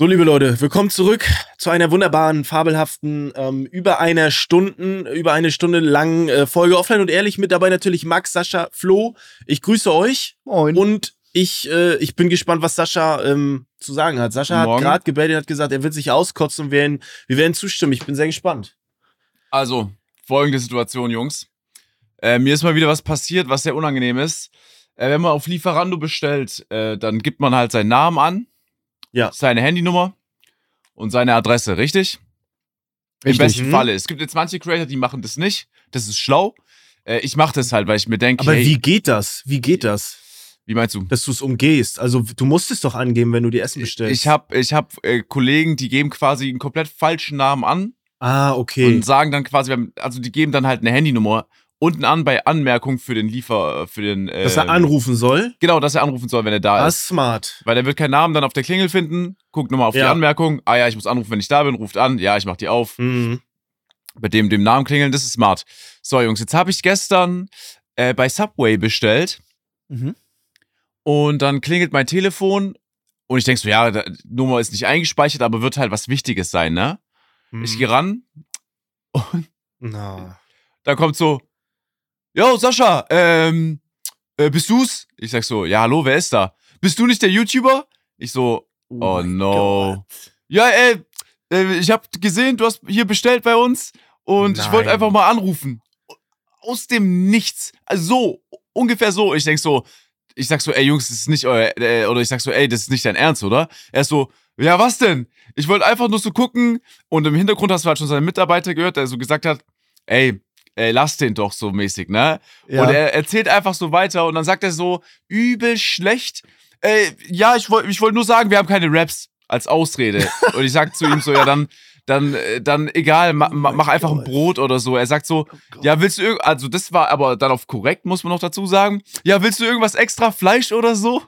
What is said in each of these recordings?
So, liebe Leute, willkommen zurück zu einer wunderbaren, fabelhaften, ähm, über einer Stunden, über eine Stunde langen äh, Folge Offline und Ehrlich. Mit dabei natürlich Max, Sascha, Flo. Ich grüße euch. Moin. Und ich, äh, ich bin gespannt, was Sascha ähm, zu sagen hat. Sascha Morgen. hat gerade gebellt, hat gesagt, er wird sich auskotzen und wir werden, wir werden zustimmen. Ich bin sehr gespannt. Also, folgende Situation, Jungs. Äh, mir ist mal wieder was passiert, was sehr unangenehm ist. Äh, wenn man auf Lieferando bestellt, äh, dann gibt man halt seinen Namen an, Ja. seine Handynummer und seine Adresse, richtig? Im Richtig. besten Mhm. Falle. Es gibt jetzt manche Creator, die machen das nicht. Das ist schlau. Äh, ich mache das halt, weil ich mir denke, Aber hey, wie geht das? Wie geht das? wie meinst du? Dass du es umgehst? Also, du musst es doch angeben, wenn du dir Essen bestellst. Ich habe ich hab, äh, Kollegen, die geben quasi einen komplett falschen Namen an Ah, okay. und sagen dann quasi, also die geben dann halt eine Handynummer unten an bei Anmerkung für den Liefer, für den. Äh, Dass er anrufen soll? Genau, dass er anrufen soll, wenn er da Das ist. ist smart. Weil er wird keinen Namen dann auf der Klingel finden, guckt nochmal auf die Ja. Anmerkung. Ah ja, ich muss anrufen, wenn ich da bin, ruft an. Ja, ich mach die auf. Mhm. Bei dem, dem Namen klingeln, das ist smart. So, Jungs, jetzt habe ich gestern äh, bei Subway bestellt Mhm. und dann klingelt mein Telefon und ich denk so, ja, die Nummer ist nicht eingespeichert, aber wird halt was Wichtiges sein, ne? Ich Mhm. gehe ran und Na. da kommt so, yo, Sascha, ähm, äh, bist du's? Ich sag so, ja, hallo, wer ist da? Bist du nicht der YouTuber? Ich so, Oh mein no. Gott. Ja, ey, äh, ich habe gesehen, du hast hier bestellt bei uns und ich wollte Nein. einfach mal anrufen. Aus dem Nichts. Also so, ungefähr so. Ich denk so, ich sag so, ey Jungs, das ist nicht euer, äh, oder ich sag so, ey, das ist nicht dein Ernst, oder? Er ist so, ja, was denn? Ich wollte einfach nur so gucken und im Hintergrund hast du halt schon seinen Mitarbeiter gehört, der so gesagt hat, ey, ey, lass den doch so mäßig, ne? Ja. Und er erzählt einfach so weiter und dann sagt er so, übel schlecht. Äh, ja, ich wollte ich wollt nur sagen, wir haben keine Raps als Ausrede. und ich sag zu ihm so, ja, dann, dann, äh, dann egal, ma, ma, mein mach einfach ein. Brot oder so. Er sagt so, ja, willst du irgend, also das war aber dann auf korrekt, muss man noch dazu sagen. Ja, willst du irgendwas extra Fleisch oder so?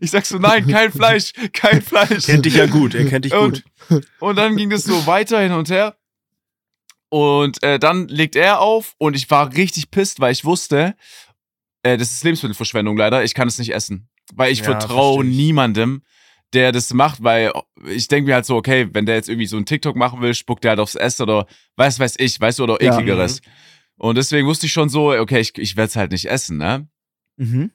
Ich sag so, nein, kein Fleisch, kein Fleisch. Kennt dich ja gut, er kennt dich gut. Und, und dann ging das so weiter hin und her. Und äh, dann legt er auf und ich war richtig pisst, weil ich wusste, äh, das ist Lebensmittelverschwendung leider, ich kann es nicht essen. Weil ich Ja, vertraue niemandem, der das macht, weil ich denke mir halt so, okay, wenn der jetzt irgendwie so einen TikTok machen will, spuckt der halt aufs Essen oder weiß weiß ich, weißt du, oder Ja. ekligeres. Und deswegen wusste ich schon so, okay, ich, ich werde es halt nicht essen, ne? Mhm.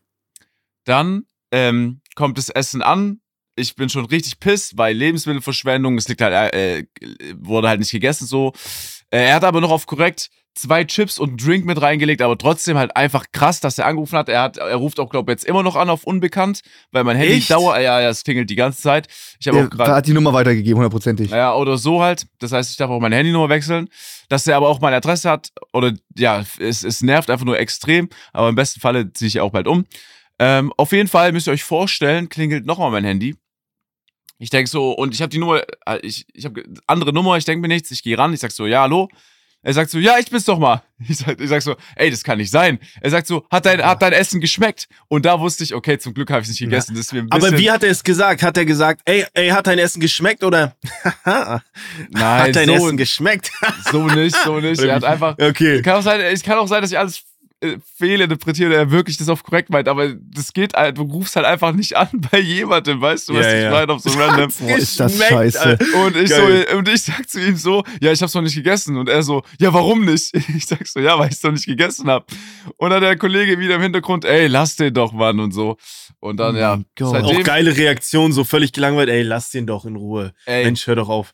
Dann ähm, kommt das Essen an. Ich bin schon richtig piss, weil Lebensmittelverschwendung, es liegt halt, äh, wurde halt nicht gegessen so. Äh, er hat aber noch auf korrekt zwei Chips und einen Drink mit reingelegt, aber trotzdem halt einfach krass, dass er angerufen hat. Er hat, er ruft auch, glaube ich, jetzt immer noch an auf unbekannt, weil mein Handy Echt? dauert, ja, ja, es klingelt die ganze Zeit. Ich habe auch gerade hat die Nummer weitergegeben, hundertprozentig. ja, oder so halt. Das heißt, ich darf auch meine Handynummer wechseln. Dass er aber auch meine Adresse hat, oder ja, es, es nervt einfach nur extrem. Aber im besten Falle ziehe ich auch bald um. Ähm, auf jeden Fall müsst ihr euch vorstellen, klingelt nochmal mein Handy. Ich denke so, und ich habe die Nummer, äh, ich, ich habe andere Nummer, ich denke mir nichts, ich gehe ran, ich sag so, ja, hallo. Er sagt so, ja, ich bin's doch mal. Ich sag, ich sag so, ey, das kann nicht sein. Er sagt so, hat dein, hat dein Essen geschmeckt? Und da wusste ich, okay, zum Glück habe ich nicht gegessen. Das ist mir ein bisschen, Aber wie hat er es gesagt? Hat er gesagt, ey, ey, hat dein Essen geschmeckt oder Nein, hat dein so, Essen geschmeckt? so nicht, so nicht. Er hat einfach, okay. Kann auch sein, es kann auch sein, dass ich alles äh, fehlinterpretiere oder er wirklich das auf korrekt meint, aber das geht halt, du rufst halt einfach nicht an bei jemandem, weißt du, was Ja, ich ja. meine, auf so random. Boah, ist das scheiße. Und ich, Geil. so, und ich sag zu ihm so, ja, ich hab's noch nicht gegessen. Und er so, ja, warum nicht? Ich sag so, ja, weil ich's noch nicht gegessen hab. Und dann der Kollege wieder im Hintergrund, ey, lass den doch, Mann, und so. Und dann, Oh ja, seitdem, Auch geile Reaktion, so völlig gelangweilt, ey, lass den doch in Ruhe. ey, Mensch, hör doch auf.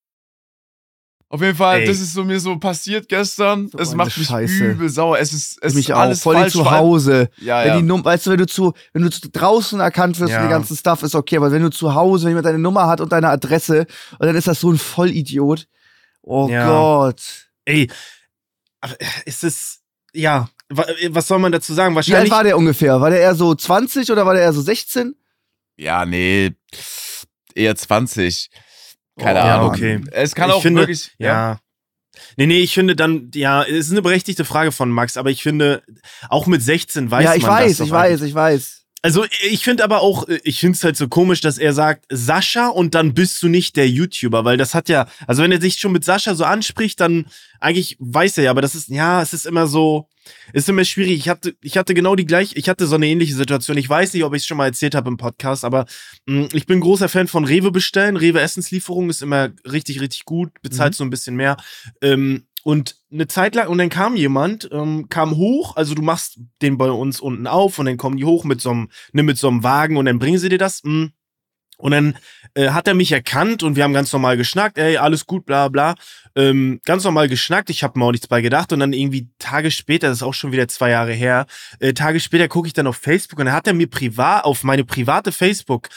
Auf jeden Fall, Ey. das ist so mir so passiert gestern. So es macht mich Scheiße. übel sauer. Es ist, es mich ist auch, alles voll falsch. zu Hause. Ja, Wenn ja. die Num weißt du, wenn du zu, wenn du zu draußen erkannt wirst Ja. für den ganzen Stuff, ist okay, aber wenn du zu Hause, wenn jemand deine Nummer hat und deine Adresse, und dann ist das so ein Vollidiot. Oh Ja. Gott. Ey, ist es, ja, wa- was soll man dazu sagen? Wie alt Wahrscheinlich. war der ungefähr? War der eher so 20 oder war der eher so 16? Ja, nee. eher 20. Keine Oh, ja, Ahnung. okay. Es kann Ich auch finde- wirklich. Ja. Nee, nee, ich finde dann, ja, es ist eine berechtigte Frage von Max, aber ich finde, auch mit 16 weiß ja, man ich das weiß, doch ich eigentlich. weiß, ich weiß. Also ich finde aber auch, ich finde es halt so komisch, dass er sagt, Sascha und dann bist du nicht der YouTuber, weil das hat ja, also wenn er sich schon mit Sascha so anspricht, dann eigentlich weiß er ja, aber das ist, ja, es ist immer so, ist immer schwierig. Ich hatte, ich hatte genau die gleiche, ich hatte so eine ähnliche Situation. Ich weiß nicht, ob ich es schon mal erzählt habe im Podcast, aber mh, ich bin großer Fan von Rewe bestellen. Rewe Essenslieferung ist immer richtig, richtig gut, bezahlt so ein bisschen mehr. Ähm, und eine Zeit lang, und dann kam jemand, ähm, kam hoch, also du machst den bei uns unten auf und dann kommen die hoch mit so einem, ne, mit so einem Wagen und dann bringen sie dir das. Mh. Und dann äh, hat er mich erkannt und wir haben ganz normal geschnackt, ey, alles gut, bla bla. Ähm, ganz normal geschnackt, ich habe mir auch nichts bei gedacht. Und dann irgendwie Tage später, das ist auch schon wieder zwei Jahre her, äh, Tage später gucke ich dann auf Facebook und dann hat er mir privat, auf meine private Facebook,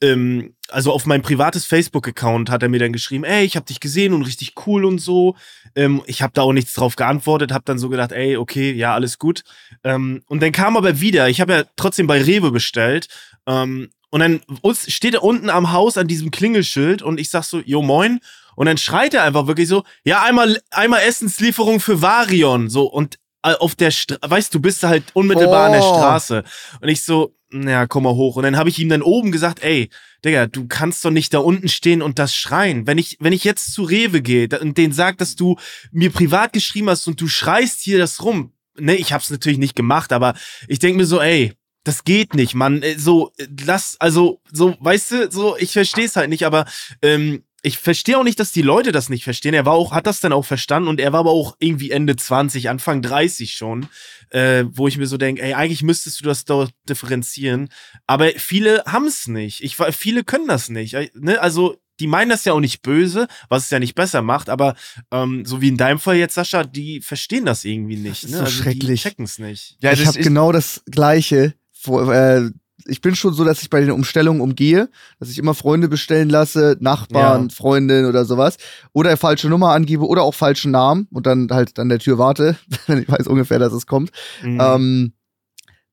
ähm, also auf mein privates Facebook-Account hat er mir dann geschrieben, ey, ich habe dich gesehen und richtig cool und so. Ähm, ich habe da auch nichts drauf geantwortet, habe dann so gedacht, ey, okay, ja, alles gut. Ähm, und dann kam aber wieder, ich habe ja trotzdem bei Rewe bestellt. Ähm, und dann steht er unten am Haus an diesem Klingelschild und ich sag so, jo moin. Und dann schreit er einfach wirklich so, ja, einmal, einmal Essenslieferung für Varion. So, und äh, auf der Stra weißt du, bist halt unmittelbar an der Oh. Straße. Und ich so, ja, komm mal hoch. Und dann habe ich ihm dann oben gesagt, ey, Digga, du kannst doch nicht da unten stehen und das schreien. Wenn ich, wenn ich jetzt zu Rewe gehe und denen sag, dass du mir privat geschrieben hast und du schreist hier das rum. Ne, ich hab's natürlich nicht gemacht, aber ich denk mir so, ey, das geht nicht, Mann. Äh, So, äh, lass, also, so, weißt du, so, ich versteh's halt nicht, aber ähm, ich verstehe auch nicht, dass die Leute das nicht verstehen. Er war auch, hat das dann auch verstanden und er war aber auch irgendwie Ende 20, Anfang 30 schon, äh, wo ich mir so denke, ey, eigentlich müsstest du das doch differenzieren. Aber viele haben's nicht. Ich, viele können das nicht. Ne? Also, die meinen das ja auch nicht böse, was es ja nicht besser macht, aber ähm, so wie in deinem Fall jetzt, Sascha, die verstehen das irgendwie nicht. ist ne? so also schrecklich. Die checken's nicht. Ja, ich das habe genau das Gleiche. Wo, äh, ich bin schon so, dass ich bei den Umstellungen umgehe, dass ich immer Freunde bestellen lasse, Nachbarn, Ja. Freundin oder sowas. Oder falsche Nummer angebe oder auch falschen Namen und dann halt an der Tür warte, wenn ich weiß ungefähr, dass es kommt. Mhm. Ähm,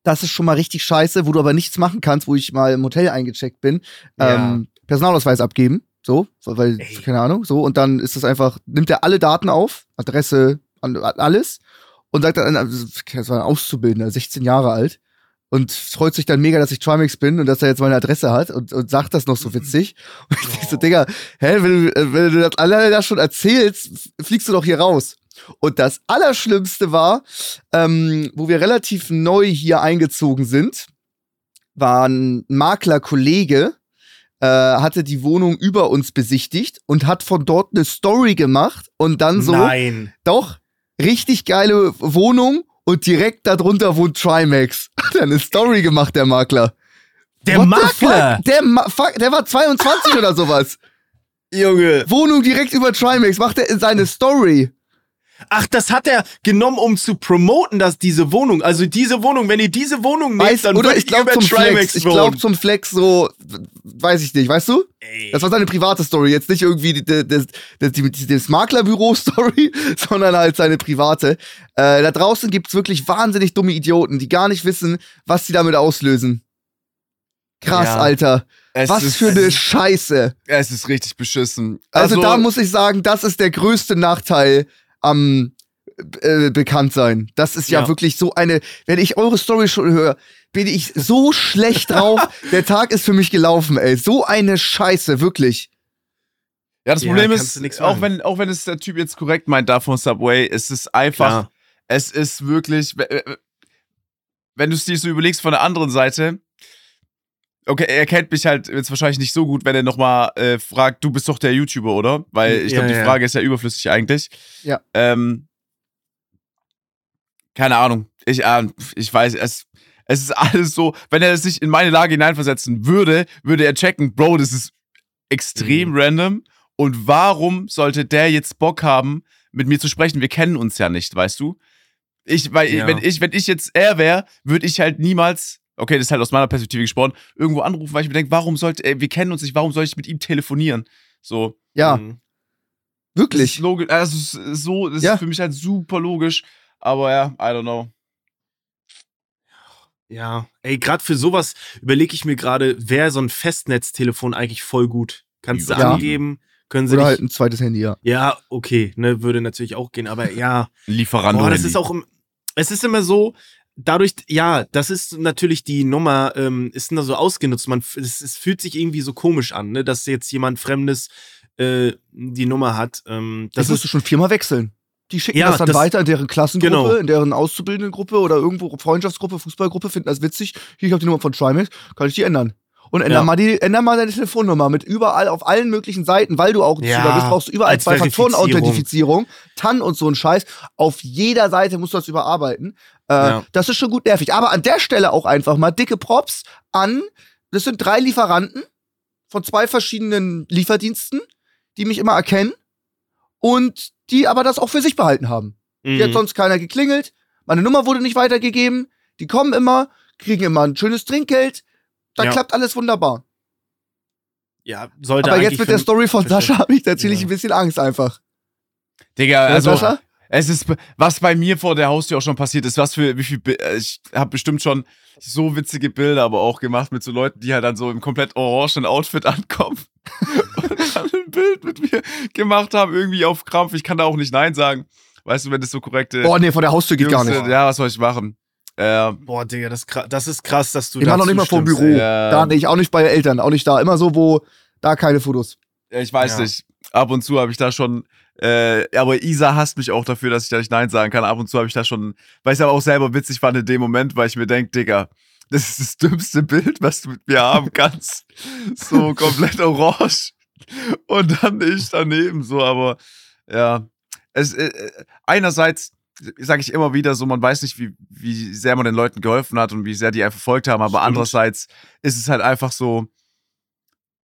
das ist schon mal richtig scheiße, wo du aber nichts machen kannst, wo ich mal im Hotel eingecheckt bin. Ja. Ähm, Personalausweis abgeben. So, weil, Ey. keine Ahnung, so. Und dann ist das einfach, nimmt er alle Daten auf, Adresse, alles. Und sagt dann, also, das war ein Auszubildender, 16 Jahre alt. Und freut sich dann mega, dass ich Trimax bin und dass er jetzt meine Adresse hat und, und sagt das noch so witzig. Und ich denk so, Digga, hä, wenn du, äh, wenn du das alle das schon erzählst, fliegst du doch hier raus. Und das Allerschlimmste war, ähm, wo wir relativ neu hier eingezogen sind, war ein Maklerkollege, äh, hatte die Wohnung über uns besichtigt und hat von dort eine Story gemacht und dann so, Nein. doch, richtig geile Wohnung und direkt darunter wohnt Trimax. Hat er eine Story gemacht, der Makler. Der What the Makler! Fuck? Der, Ma fuck, der war 22 oder sowas. Junge. Wohnung direkt über Trimax, macht er in seine Story. Ach, das hat er genommen, um zu promoten, dass diese Wohnung, also diese Wohnung, wenn ihr diese Wohnung nehmt, Weiß, dann oder ich glaube zum über Flex. Trimax Ich wohnen. glaube zum Flex so, weiß ich nicht, weißt du? Ey. Das war seine private Story, jetzt nicht irgendwie das Maklerbüro-Story, sondern halt seine private. Äh, da draußen gibt's wirklich wahnsinnig dumme Idioten, die gar nicht wissen, was sie damit auslösen. Krass, Ja. Alter. Es was ist, für eine Scheiße. Es ist richtig beschissen. Also, da muss ich sagen, das ist der größte Nachteil am äh, Bekanntsein. Das ist ja, Ja. wirklich so eine, wenn ich eure Story schon höre, bin ich so schlecht drauf. der Tag ist für mich gelaufen, ey. So eine Scheiße, wirklich. Ja, das Ja, Problem ist, auch wenn, auch wenn es der Typ jetzt korrekt meint, da von Subway, es ist einfach, Klar. es ist wirklich, we- we- wenn du es dir so überlegst von der anderen Seite, okay, er kennt mich halt jetzt wahrscheinlich nicht so gut, wenn er nochmal äh, fragt, du bist doch der YouTuber, oder? Weil ich Ja, glaube, die ja. Frage ist ja überflüssig eigentlich. Ja. Ähm, keine Ahnung. Ich, äh, ich weiß, es, es ist alles so, wenn er sich in meine Lage hineinversetzen würde, würde er checken, Bro, das ist extrem Mhm. random. Und warum sollte der jetzt Bock haben, mit mir zu sprechen? Wir kennen uns ja nicht, weißt du? Ich, weil, Ja. wenn ich, wenn ich jetzt er wäre, würde ich halt niemals, okay, das ist halt aus meiner Perspektive gesprochen, irgendwo anrufen, weil ich mir denke, warum sollte, ey, wir kennen uns nicht, warum soll ich mit ihm telefonieren? So. Ja, Mhm. Das ist wirklich. logisch, also so, das Ja. ist für mich halt super logisch. Aber ja, I don't know. Ja, ey, gerade für sowas überlege ich mir gerade, wäre so ein Festnetztelefon eigentlich voll gut. Kannst du Ja. angeben, können sie Oder halt ein zweites Handy, ja. ja, okay, ne, würde natürlich auch gehen, aber ja. Lieferando. Boah, das ist auch, es ist immer so, dadurch, ja, das ist natürlich die Nummer, ähm, ist nur so ausgenutzt. Man, es, es fühlt sich irgendwie so komisch an, ne, dass jetzt jemand Fremdes äh, die Nummer hat. Ähm, Das das musst du ist, schon viermal wechseln. Die schicken Ja, das dann das- weiter in deren Klassengruppe, Genau. in deren Auszubildendengruppe oder irgendwo Freundschaftsgruppe, Fußballgruppe, finden das witzig. Hier, ich habe die Nummer von Trimax, kann ich die ändern. Und änder, Ja. mal die, änder mal deine Telefonnummer mit überall auf allen möglichen Seiten, weil du auch Ja, bist, brauchst du überall als Zwei-Faktoren-Authentifizierung, TAN und so ein Scheiß. Auf jeder Seite musst du das überarbeiten. Äh, Ja. Das ist schon gut nervig. Aber an der Stelle auch einfach mal dicke Props an, das sind drei Lieferanten von zwei verschiedenen Lieferdiensten, die mich immer erkennen und die aber das auch für sich behalten haben. Die hat Mhm. sonst keiner geklingelt. Meine Nummer wurde nicht weitergegeben. Die kommen immer, kriegen immer ein schönes Trinkgeld. Da Ja. klappt alles wunderbar. ja, sollte Aber jetzt mit der Story von. Sascha habe ich natürlich Ja. ein bisschen Angst einfach. Digga, also Sascha? Es ist was bei mir vor der Haustür auch schon passiert ist, was für wie viel äh, ich habe bestimmt schon so witzige Bilder aber auch gemacht mit so Leuten, die halt dann so im komplett orangen Outfit ankommen und dann ein Bild mit mir gemacht haben irgendwie auf Krampf. Ich kann da auch nicht nein sagen. Weißt du, wenn das so korrekte Boah, nee, vor der Haustür geht Jungs gar nicht. sind, Ja, was soll ich machen? Äh, Boah, Digga, das, ist krass- das ist krass, dass du Ich da mach noch nicht mal vor dem Büro. Ja. Da nicht, auch nicht bei Eltern, auch nicht da. Immer so, wo da keine Fotos. Ich weiß Ja. nicht. Ab und zu habe ich da schon, äh, aber Isa hasst mich auch dafür, dass ich da nicht Nein sagen kann. Ab und zu habe ich da schon, weil ich es aber auch selber witzig fand in dem Moment, weil ich mir denke, Digga, das ist das dümmste Bild, was du mit mir haben kannst. so komplett orange. Und dann ich daneben so, aber ja. Es, äh, äh, einerseits sage ich immer wieder so, man weiß nicht, wie, wie sehr man den Leuten geholfen hat und wie sehr die einen verfolgt haben, aber Stimmt. andererseits ist es halt einfach so,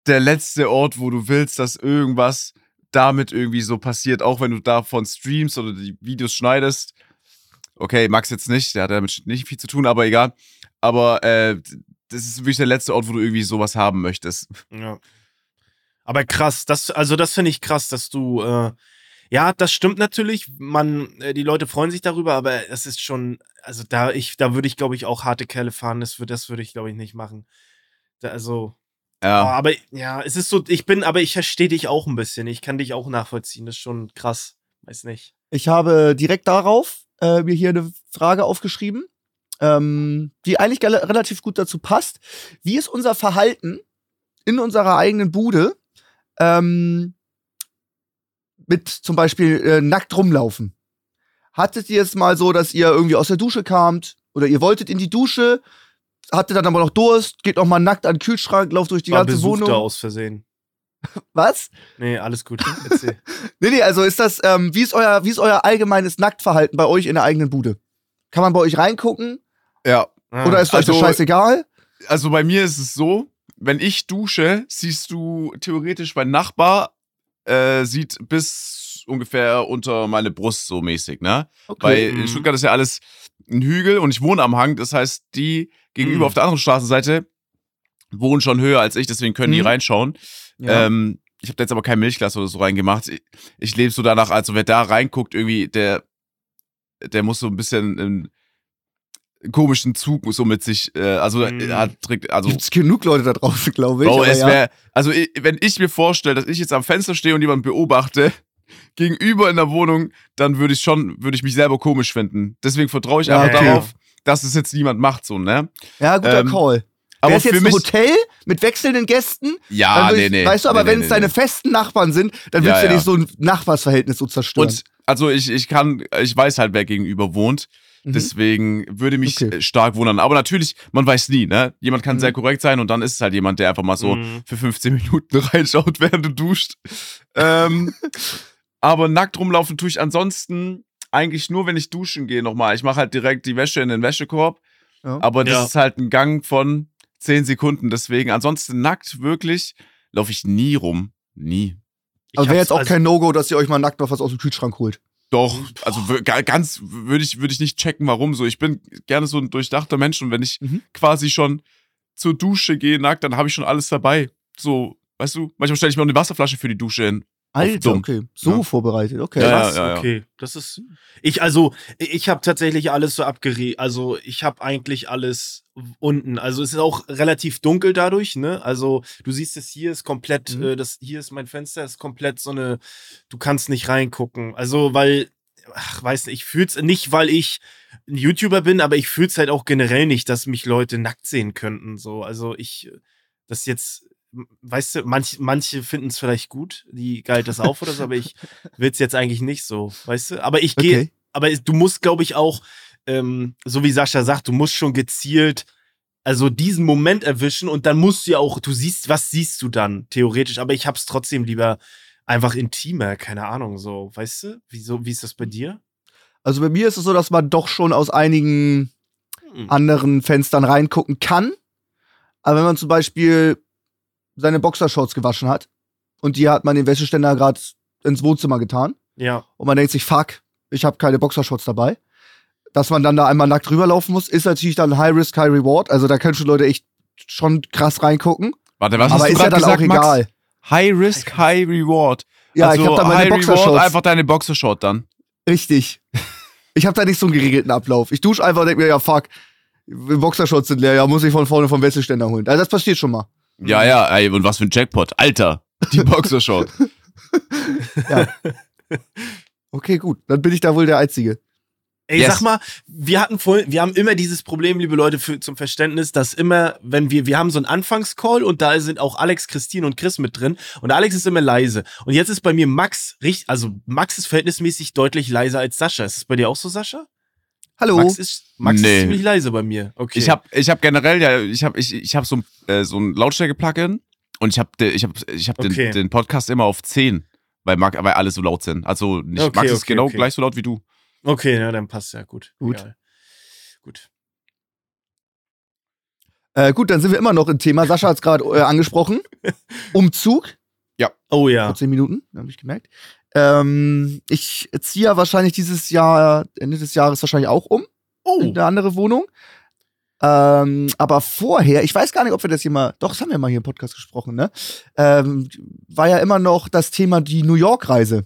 der letzte Ort, wo du willst, dass irgendwas damit irgendwie so passiert, auch wenn du davon streamst oder die Videos schneidest. Okay, Max jetzt nicht, der hat damit nicht viel zu tun, aber egal. Aber äh, das ist wirklich der letzte Ort, wo du irgendwie sowas haben möchtest. Ja. Aber krass, das, also das finde ich krass, dass du, äh, ja, das stimmt natürlich. Man, äh, die Leute freuen sich darüber, aber es ist schon, also da ich, da würde ich, glaube ich, auch harte Kerle fahren. Das, das würde ich, glaube ich, nicht machen. Da, also, Ja. aber ja, es ist so, ich bin, aber ich verstehe dich auch ein bisschen. Ich kann dich auch nachvollziehen. Das ist schon krass. Weiß nicht. Ich habe direkt darauf äh, mir hier eine Frage aufgeschrieben, ähm, die eigentlich gel- relativ gut dazu passt. Wie ist unser Verhalten in unserer eigenen Bude ähm, mit zum Beispiel äh, nackt rumlaufen? Hattet ihr es mal so, dass ihr irgendwie aus der Dusche kamt oder ihr wolltet in die Dusche, hattet dann aber noch Durst, geht noch mal nackt an den Kühlschrank, lauft durch die War ganze Wohnung? da aus Versehen. Was? Nee, alles gut. Erzähl. Nee, nee, also ist das, ähm, wie ist euer, wie ist euer allgemeines Nacktverhalten bei euch in der eigenen Bude? Kann man bei euch reingucken? Ja. Ah, Oder ist euch das also- scheißegal? Also bei mir ist es so, wenn ich dusche, siehst du theoretisch mein Nachbar äh, sieht bis ungefähr unter meine Brust so mäßig, ne? Weil Mhm. in Stuttgart ist ja alles ein Hügel und ich wohne am Hang. Das heißt, die gegenüber Mhm. auf der anderen Straßenseite wohnen schon höher als ich, deswegen können die Mhm. reinschauen. Ja. Ähm, ich habe da jetzt aber kein Milchglas oder so reingemacht. Ich, ich lebe so danach, also wer da reinguckt, irgendwie, der, der muss so ein bisschen einen komischen Zug so mit sich, äh, also Mhm. hat trägt, also Gibt's genug Leute da draußen, glaube ich. Bro, es ja. wär, also ich, wenn ich mir vorstelle, dass ich jetzt am Fenster stehe und jemanden beobachte, gegenüber in der Wohnung, dann würde ich schon, würde ich mich selber komisch finden. Deswegen vertraue ich Ja, einfach okay. darauf, dass es jetzt niemand macht, so, ne? Ja, guter ähm, Call. Aber Wäre es jetzt für ein mich, Hotel mit wechselnden Gästen? ja, nee, nee. Weißt du, aber nee, wenn nee, es deine nee. festen Nachbarn sind, dann willst Ja, du ja. nicht so ein Nachbarsverhältnis so zerstören. Und also ich, ich kann, ich weiß halt, wer gegenüber wohnt. Mhm. Deswegen würde mich Okay. äh, stark wundern. Aber natürlich, man weiß nie, ne? Jemand kann Mhm. sehr korrekt sein und dann ist es halt jemand, der einfach mal so Mhm. für 15 Minuten reinschaut, während du duscht. ähm, aber nackt rumlaufen tue ich ansonsten eigentlich nur, wenn ich duschen gehe nochmal. Ich mache halt direkt die Wäsche in den Wäschekorb. Ja. Aber das Ja. ist halt ein Gang von 10 Sekunden. Deswegen, ansonsten nackt wirklich laufe ich nie rum. Nie. Ich also wäre jetzt auch als- kein No-Go, dass ihr euch mal nackt noch was aus dem Kühlschrank holt. Doch, also ganz würde ich, würde ich nicht checken, warum so. Ich bin gerne so ein durchdachter Mensch und wenn ich Mhm. quasi schon zur Dusche gehe nackt, dann habe ich schon alles dabei. So, weißt du, manchmal stelle ich mir auch eine Wasserflasche für die Dusche hin. Alter, okay. So Ja. vorbereitet, okay. Ja, Krass, ja, ja. okay. Das ist. Ich, also, ich habe tatsächlich alles so abgeriet. Also, ich habe eigentlich alles unten. Also, es ist auch relativ dunkel dadurch, ne? Also, du siehst es hier ist komplett, Mhm. äh, das hier ist mein Fenster, ist komplett so eine, du kannst nicht reingucken. Also, weil, ach, weiß nicht, ich fühl's nicht, weil ich ein YouTuber bin, aber ich fühl's halt auch generell nicht, dass mich Leute nackt sehen könnten. So, also ich, das jetzt, weißt du, manch, manche finden es vielleicht gut, die galt das auf oder so, aber ich will's jetzt eigentlich nicht so, weißt du? Aber ich gehe, Okay. aber es- du musst, glaube ich, auch, ähm, so wie Sascha sagt, du musst schon gezielt, also diesen Moment erwischen und dann musst du ja auch, du siehst, was siehst du dann, theoretisch, aber ich hab's trotzdem lieber einfach intimer, keine Ahnung, so, weißt du? Wieso, wie ist das bei dir? Also bei mir ist es so, dass man doch schon aus einigen Hm. anderen Fenstern reingucken kann. Aber wenn man zum Beispiel seine Boxershorts gewaschen hat und die hat man den Wäscheständer gerade ins Wohnzimmer getan Ja. und man denkt sich, fuck, ich habe keine Boxershorts dabei, dass man dann da einmal nackt rüberlaufen muss, ist natürlich dann High Risk, High Reward. Also da können schon Leute echt schon krass reingucken. Warte, was aber hast du ist ja dann gesagt, auch egal. Max? High Risk, High Reward. Ja, also ich habe da meine High Reward, Boxershorts. einfach deine Boxershort dann. Richtig. Ich habe da nicht so einen geregelten Ablauf. Ich dusche einfach und denk mir, ja, fuck, die Boxershorts sind leer, ja, muss ich von vorne vom Wäscheständer holen. Also das passiert schon mal. Ja, ja, ey, und was für ein Jackpot. Alter, die Boxershort. Okay, gut. Dann bin ich da wohl der Einzige. Ey, Yes. sag mal, wir hatten vorhin, wir haben immer dieses Problem, liebe Leute, für, zum Verständnis, dass immer, wenn wir, wir haben so einen Anfangscall und da sind auch Alex, Christine und Chris mit drin und Alex ist immer leise. Und jetzt ist bei mir Max, richtig, also Max ist verhältnismäßig deutlich leiser als Sascha. Ist es bei dir auch so, Sascha? Hallo. Max ist, Max Nee. ist ziemlich leise bei mir. Okay. Ich habe ich hab generell, ja, ich habe ich, ich hab so, ein, äh, so ein Lautstärke-Plugin und ich habe ich hab, ich hab Okay. den, den Podcast immer auf 10, weil, Mark, weil alle so laut sind. Also nicht, Okay, Max ist okay, genau okay. gleich so laut wie du. Okay, ja, dann passt ja gut. Gut. Egal. Gut. Äh, gut, dann sind wir immer noch im Thema. Sascha hat es gerade äh, angesprochen. Umzug. Oh ja. Vor zehn Minuten, habe ich gemerkt. Ähm, ich ziehe ja wahrscheinlich dieses Jahr, Ende des Jahres wahrscheinlich auch um. Oh. in eine andere Wohnung. Ähm, aber vorher, ich weiß gar nicht, ob wir das hier mal, doch, das haben wir mal hier im Podcast gesprochen, ne? Ähm, war ja immer noch das Thema die New York-Reise.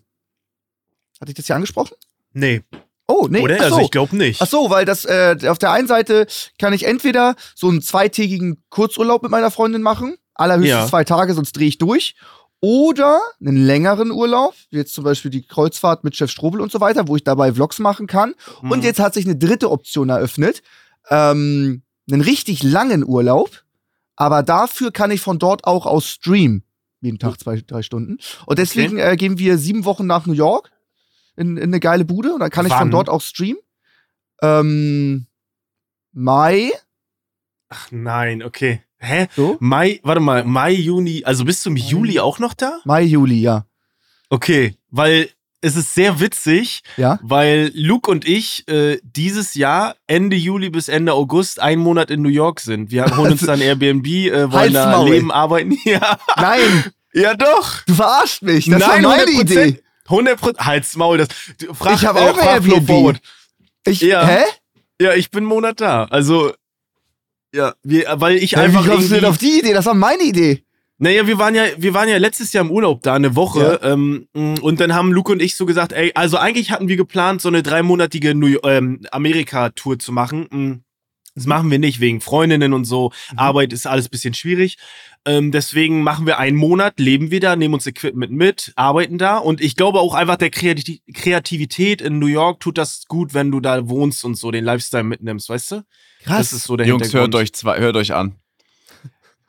Hatte ich das hier angesprochen? Nee. Oh, nee. Oder? ach so. Also ich glaube nicht. Ach so, weil das äh, auf der einen Seite kann ich entweder so einen zweitägigen Kurzurlaub mit meiner Freundin machen, allerhöchstens Ja. zwei Tage, sonst drehe ich durch. Oder einen längeren Urlaub, wie jetzt zum Beispiel die Kreuzfahrt mit Chef Strobel und so weiter, wo ich dabei Vlogs machen kann. Und Mhm. jetzt hat sich eine dritte Option eröffnet. Ähm, einen richtig langen Urlaub. Aber dafür kann ich von dort auch aus streamen. Jeden Tag zwei, drei Stunden. Und deswegen äh, gehen wir sieben Wochen nach New York in, in eine geile Bude. Und dann kann ich von Wann? dort auch streamen. Ähm, Mai. Ach nein, okay. Hä? So? Mai, warte mal, Mai, Juni, also bis zum Juli auch noch da? Mai, Juli, ja. Okay, weil es ist sehr witzig, Ja. weil Luke und ich äh, dieses Jahr Ende Juli bis Ende August einen Monat in New York sind. Wir holen uns dann Airbnb, äh, wollen da leben, arbeiten. Ja, Nein, ja doch. du verarscht mich. Das Nein, war meine 100%. Idee. 100 Prozent. Halt's Maul, das. Frag, Ich hab äh, auch Flo Airbnb. Forward. Ich, Ja. Hä? Ja, ich bin einen Monat da. Also, ja, wir, weil ich Ja, einfach wie kommst du denn auf die Idee? Das war meine Idee. Naja, wir waren ja, wir waren ja letztes Jahr im Urlaub da, eine Woche. Ähm, und dann haben Luke und ich so gesagt, ey, also eigentlich hatten wir geplant, so eine dreimonatige New ähm, Amerika-Tour zu machen. Mm, Das machen wir nicht, wegen Freundinnen und so. Arbeit ist alles bisschen schwierig. Ähm, deswegen machen wir einen Monat, leben wir da, nehmen uns Equipment mit, arbeiten da. Und ich glaube auch einfach der Kreati Kreativität in New York tut das gut, wenn du da wohnst und so den Lifestyle mitnimmst, weißt du? Krass. Das ist so der Jungs, hört euch, zwei, hört euch an.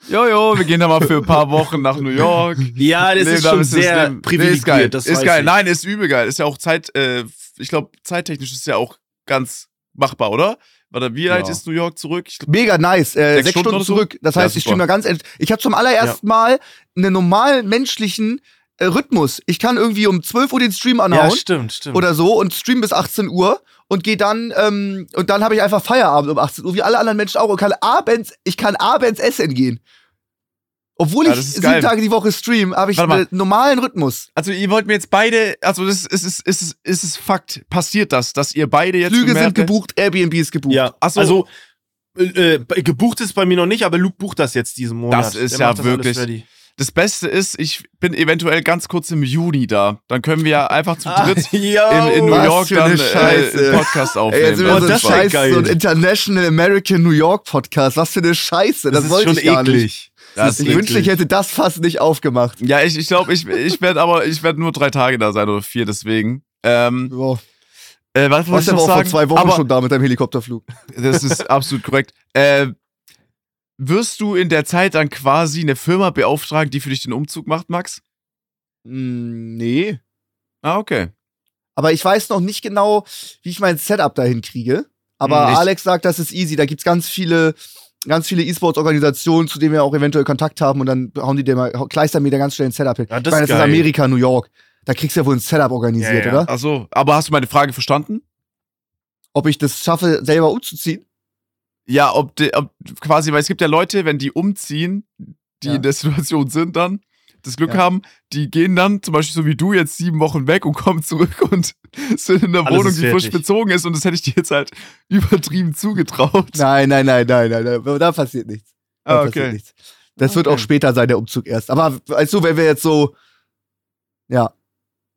Jojo, wir gehen da mal für ein paar Wochen nach New York. Ja, das Leben ist schon das sehr. Nee, privilegiert. ist geil. Das ist weiß geil. Ich. Nein, ist übel geil. Ist ja auch Zeit, äh, ich glaube, zeittechnisch ist ja auch ganz machbar, oder? Warte, wie alt Ja. ist New York zurück? Ich glaub, Mega nice. Äh, Sechs sechs, Stunden Stunden, zurück. Das Ja, heißt, ich super. stimme da ganz ehrlich. Ich habe zum allerersten Mal einen normalen menschlichen äh, Rhythmus. Ich kann irgendwie um 12 Uhr den Stream Ja, anhauen stimmt, stimmt. oder so und stream bis 18 Uhr und gehe dann ähm, und dann habe ich einfach Feierabend um 18 Uhr, wie alle anderen Menschen auch und kann abends, ich kann abends essen gehen. Obwohl Ja, ich sieben geil. Tage die Woche stream, habe ich einen normalen Rhythmus. also ihr wollt mir jetzt beide, also das ist, ist, ist, ist, ist es Fakt, passiert das, dass ihr beide jetzt Flüge sind gebucht, Airbnb ist gebucht. Ja, Ach so. also äh, äh, gebucht ist bei mir noch nicht, aber Luke bucht das jetzt diesen Monat. Das ist Der ja wirklich- ready. Das Beste ist, ich bin eventuell ganz kurz im Juni da. Dann können wir ja einfach zu Ah, dritt yo, in, in New York dann äh, einen Podcast Ey, aufnehmen. jetzt sind wir Oh, so ein das Scheiß, geil. so ein International American New York Podcast. Was für eine Scheiße. Das, das ist wollte ich gar nicht. eklig. Das Ich ist wünschte, ich hätte das fast nicht aufgemacht. ja, ich, ich glaube, ich, ich werde aber, ich werde nur drei Tage da sein oder vier, deswegen. Ähm, Boah. äh, was Du wollte ich aber auch vor sagen? zwei Wochen aber, schon da mit deinem Helikopterflug. Das ist absolut korrekt. Äh, wirst du in der Zeit dann quasi eine Firma beauftragen, die für dich den Umzug macht, Max? Mm, nee. Ah, okay. Aber ich weiß noch nicht genau, wie ich mein Setup dahin kriege. Aber Hm, ich- Alex sagt, das ist easy. Da gibt's ganz viele, ganz viele E-Sports-Organisationen, zu denen wir auch eventuell Kontakt haben und dann hauen die dir mal, kleistern mir da ganz schnell ein Setup hin. Ja, das ich meine, ist das ist geil. Amerika, New York. Da kriegst du ja wohl ein Setup organisiert, Ja, ja. oder? Also, aber hast du meine Frage verstanden? Ob ich das schaffe, selber umzuziehen? Ja, ob, de, ob quasi, weil es gibt ja Leute, wenn die umziehen, die Ja. in der Situation sind dann, das Glück Ja. haben, die gehen dann, zum Beispiel so wie du, jetzt sieben Wochen weg und kommen zurück und sind in einer Alles Wohnung, die frisch bezogen ist und das hätte ich dir jetzt halt übertrieben zugetraut. Nein, nein, nein, nein, nein, nein. Da passiert nichts. Da Ah, passiert okay. nichts. Das wird Okay. auch später sein, der Umzug erst. Aber weißt du, wenn wir jetzt so, ja,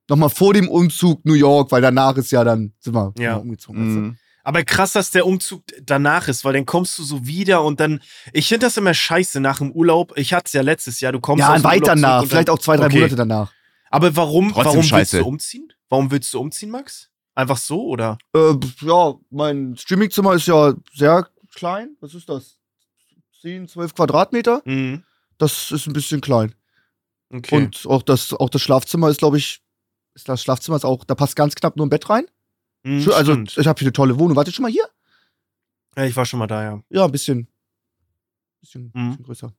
nochmal vor dem Umzug New York, weil danach ist ja dann, sind wir Ja. umgezogen. Mhm. Aber krass, dass der Umzug danach ist, weil dann kommst du so wieder und dann. Ich finde das immer scheiße nach dem Urlaub. Ich hatte es ja letztes Jahr. Du kommst Ja, aus dem weit Urlaub danach, vielleicht auch zwei, drei Okay. Monate danach. Aber warum, Trotzdem warum willst du umziehen? Warum willst du umziehen, Max? Einfach so oder? Äh, ja, mein Streamingzimmer ist ja sehr klein. Was ist das? 10, 12 Quadratmeter. Mhm. Das ist ein bisschen klein. Okay. Und auch das, auch das Schlafzimmer ist, glaube ich, ist das Schlafzimmer ist auch, da passt ganz knapp nur ein Bett rein. Mhm, also, stimmt. ich habe hier eine tolle Wohnung. Warte schon mal hier? ja, ich war schon mal da, ja. Ja, ein bisschen, bisschen, Mhm. bisschen größer.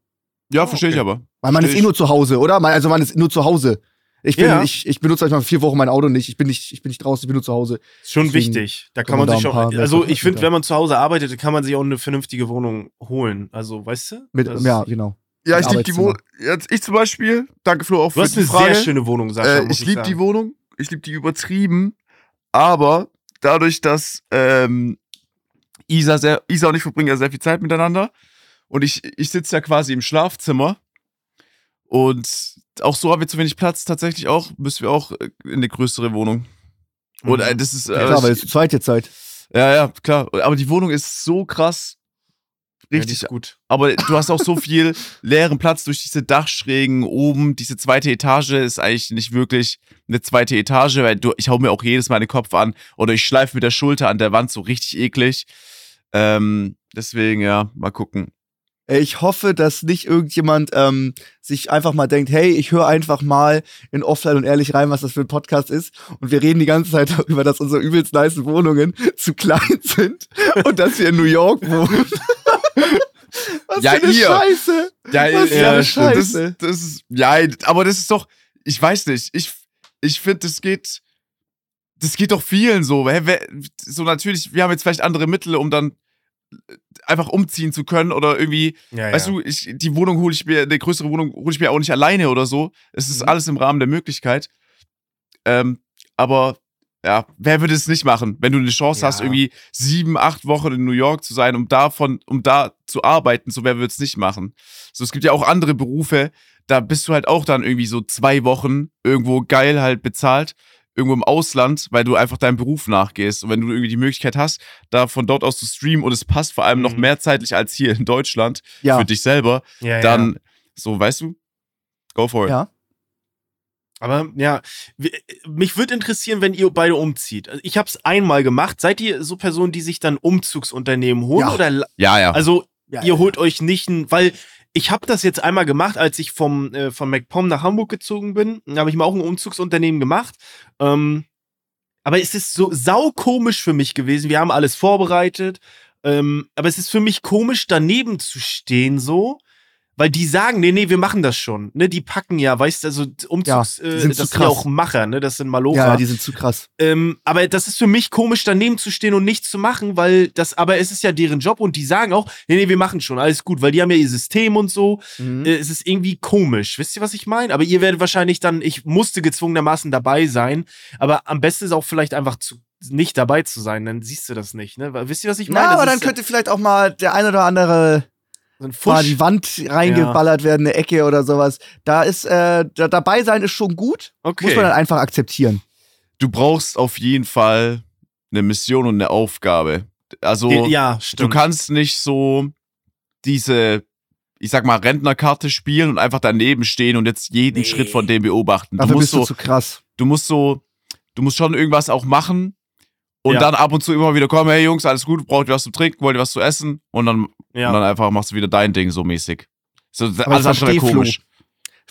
Ja, Ah, verstehe ich okay. aber. Weil man ist Versteh eh nur zu Hause, oder? Man, also man ist nur zu Hause. Ich, bin, Ja. ich, ich benutze manchmal vier Wochen mein Auto nicht. Ich bin nicht, ich bin nicht draußen, ich bin nur zu Hause. Ist schon Deswegen wichtig. Da kann kann man man sich auch. Also ich finde, wenn man zu Hause arbeitet, kann man sich auch eine vernünftige Wohnung holen. Also, weißt du? Mit, Das- ja, genau. Ja, ich liebe die. Wohnung. Jetzt ich zum Beispiel, danke Flo auch Du für hast die eine Frage. sehr schöne Wohnung, Sascha. Äh, muss ich liebe die. Wohnung, ich liebe die übertrieben, aber dadurch, dass ähm, Isa, sehr, Isa und ich verbringen ja sehr viel Zeit miteinander und ich, ich sitze ja quasi im Schlafzimmer und auch so haben wir zu wenig Platz tatsächlich auch, müssen wir auch äh, in eine größere Wohnung. Und Mhm. äh, das ist, äh, Klar, weil es ich, zu zweit jetzt seid. ja, ja, klar, aber die Wohnung ist so krass. Ja, Richtig ist gut. aber du hast auch so viel leeren Platz durch diese Dachschrägen oben. Diese zweite Etage ist eigentlich nicht wirklich eine zweite Etage, weil du, ich hau mir auch jedes Mal den Kopf an oder ich schleife mit der Schulter an der Wand so richtig eklig. Ähm, deswegen, ja, mal gucken. Ich hoffe, dass nicht irgendjemand ähm, sich einfach mal denkt, hey, ich höre einfach mal in Offline und ehrlich rein, was das für ein Podcast ist. Und wir reden die ganze Zeit darüber, dass unsere übelst nice Wohnungen zu klein sind und dass wir in New York wohnen. Was Ja, für eine ihr. Scheiße. Ja, Was für ja, eine stimmt. das, Scheiße. das ist, ja, aber das ist doch, ich weiß nicht, ich, ich finde, das geht, das geht doch vielen so. So natürlich, wir haben jetzt vielleicht andere Mittel, um dann äh, einfach umziehen zu können oder irgendwie Ja, Weißt ja. du, ich, die Wohnung hole ich mir, eine größere Wohnung hole ich mir auch nicht alleine oder so. Es ist Mhm. alles im Rahmen der Möglichkeit. Ähm, aber ja, wer würde es nicht machen, wenn du eine Chance Ja. hast, irgendwie sieben, acht Wochen in New York zu sein, um davon, um da zu arbeiten, so wer würde es nicht machen? So, es gibt ja auch andere Berufe, da bist du halt auch dann irgendwie so zwei Wochen irgendwo geil halt bezahlt, irgendwo im Ausland, weil du einfach deinem Beruf nachgehst. Und wenn du irgendwie die Möglichkeit hast, da von dort aus zu streamen und es passt vor allem noch Mhm. mehr zeitlich als hier in Deutschland, Ja, für dich selber, ja. dann so, weißt du, go for it. ja. Aber ja, mich würde interessieren, wenn ihr beide umzieht. Also Ich habe es einmal gemacht. Seid ihr so Personen, die sich dann Umzugsunternehmen holen? Ja. Oder la- Ja, ja. also Ja, ihr holt euch nicht ein, weil ich habe das jetzt einmal gemacht, als ich vom äh, von MacPom nach Hamburg gezogen bin. Da habe ich mal auch ein Umzugsunternehmen gemacht. Ähm, aber es ist so saukomisch für mich gewesen. Wir haben alles vorbereitet. Ähm, aber es ist für mich komisch, daneben zu stehen so. Weil die sagen, nee, nee, wir machen das schon. Ne, die packen ja, weißt du, also Umzugs, Ja, äh, das sind ja auch Macher, ne? Das sind Malocher. ja, die sind zu krass. Ähm, aber das ist für mich komisch, daneben zu stehen und nichts zu machen, weil das, aber es ist ja deren Job und die sagen auch, nee, nee, wir machen schon, alles gut, weil die haben ja ihr System und so. Mhm. Äh, es ist irgendwie komisch. Wisst ihr, was ich meine? Aber ihr werdet wahrscheinlich dann, ich musste gezwungenermaßen dabei sein, aber am besten ist auch vielleicht einfach zu, nicht dabei zu sein, dann siehst du das nicht, ne? Wisst ihr, was ich meine? Das aber dann könnte vielleicht auch mal der ein oder andere So ein mal Fusch. die Wand reingeballert werden, eine Ecke oder sowas. Da ist, äh, da, dabei sein ist schon gut. Okay. Muss man dann einfach akzeptieren. Du brauchst auf jeden Fall eine Mission und eine Aufgabe. Also, ja, du kannst nicht so diese, ich sag mal, Rentnerkarte spielen und einfach daneben stehen und jetzt jeden Nee. Schritt von dem beobachten. Du Dafür musst bist du so, zu krass. du musst so, du musst schon irgendwas auch machen und Ja. dann ab und zu immer wieder kommen, hey Jungs, alles gut, braucht ihr was zu trinken, wollt ihr was zu essen? Und dann, ja. und dann einfach machst du wieder dein Ding so mäßig. So, Aber alles andere versteh Flo. komisch.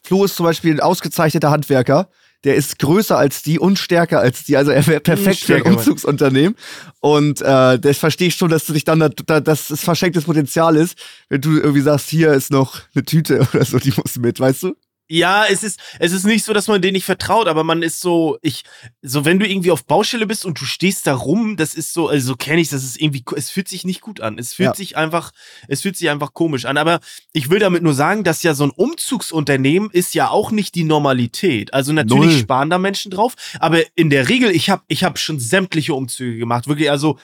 Flo ist zum Beispiel ein ausgezeichneter Handwerker. Der ist größer als die und stärker als die. Also er wäre perfekt für ein. Umzugsunternehmen. Und äh, das verstehe ich schon, dass du dich dann, da, da, dass es verschenktes Potenzial ist, wenn du irgendwie sagst, hier ist noch eine Tüte oder so, die muss mit, weißt du? Ja, es ist, es ist nicht so, dass man denen nicht vertraut, aber man ist so, ich, so wenn du irgendwie auf Baustelle bist und du stehst da rum, das ist so, also so kenne ich das ist irgendwie, es fühlt sich nicht gut an. Es fühlt Ja. sich einfach, es fühlt sich einfach komisch an. Aber ich will damit nur sagen, dass ja so ein Umzugsunternehmen ist ja auch nicht die Normalität. Also natürlich Null. sparen da Menschen drauf, aber in der Regel, ich habe ich hab schon sämtliche Umzüge gemacht, wirklich, also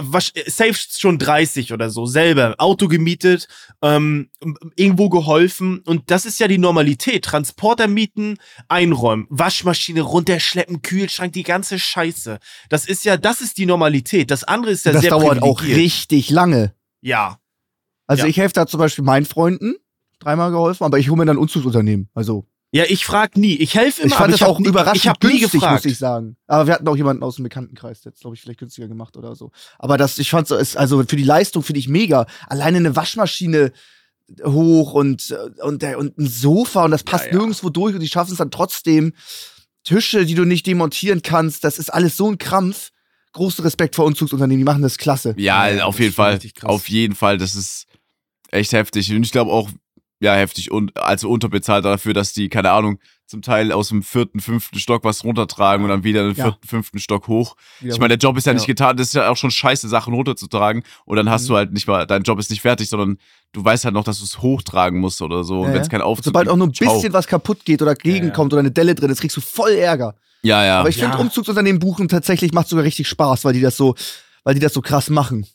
was, äh, safe schon 30 oder so, selber, Auto gemietet, ähm, irgendwo geholfen und das ist ja die Normalität. Transporter mieten, einräumen, Waschmaschine runterschleppen, Kühlschrank, die ganze Scheiße. Das ist ja, das ist die Normalität. Das andere ist ja das sehr dauert auch richtig lange. Ja. Also Ja. ich helfe da zum Beispiel meinen Freunden, dreimal geholfen, aber ich hole mir dann ein Umzugsunternehmen. Also Ja, ich frag nie. Ich helfe immer. ich fand aber das hab auch nie, überraschend ich hab nie günstig, gefragt. muss ich sagen. Aber wir hatten auch jemanden aus dem Bekanntenkreis, der hat glaube ich vielleicht günstiger gemacht oder so. Aber das, ich fand es, also für die Leistung finde ich mega. Alleine eine Waschmaschine hoch und, und, der, und ein Sofa und das passt Ja, ja. nirgendwo durch und die schaffen es dann trotzdem. Tische, die du nicht demontieren kannst, das ist alles so ein Krampf. Großen Respekt vor Umzugsunternehmen, die machen das klasse. Ja, Ja, auf jeden Fall. richtig krass. Auf jeden Fall. Das ist echt heftig. Und ich glaube auch, ja, heftig und also unterbezahlt dafür, dass die, keine Ahnung, zum Teil aus dem vierten, fünften Stock was runtertragen und dann wieder den Ja. vierten, fünften Stock hoch. Wieder Ich meine, der Job ist ja, Ja. nicht getan, das ist ja auch schon scheiße, Sachen runterzutragen. Und dann hast Mhm. du halt nicht mal, dein Job ist nicht fertig, sondern du weißt halt noch, dass du es hochtragen musst oder so. Und Ja, wenn es ja. kein Und Aufzug sobald auch nur ein gibt, ciao. bisschen was kaputt geht oder gegenkommt oder eine Delle drin ist, kriegst du voll Ärger. Ja, ja. Aber ich Ja. finde Umzugsunternehmen buchen tatsächlich macht sogar richtig Spaß, weil die das so, weil die das so krass machen.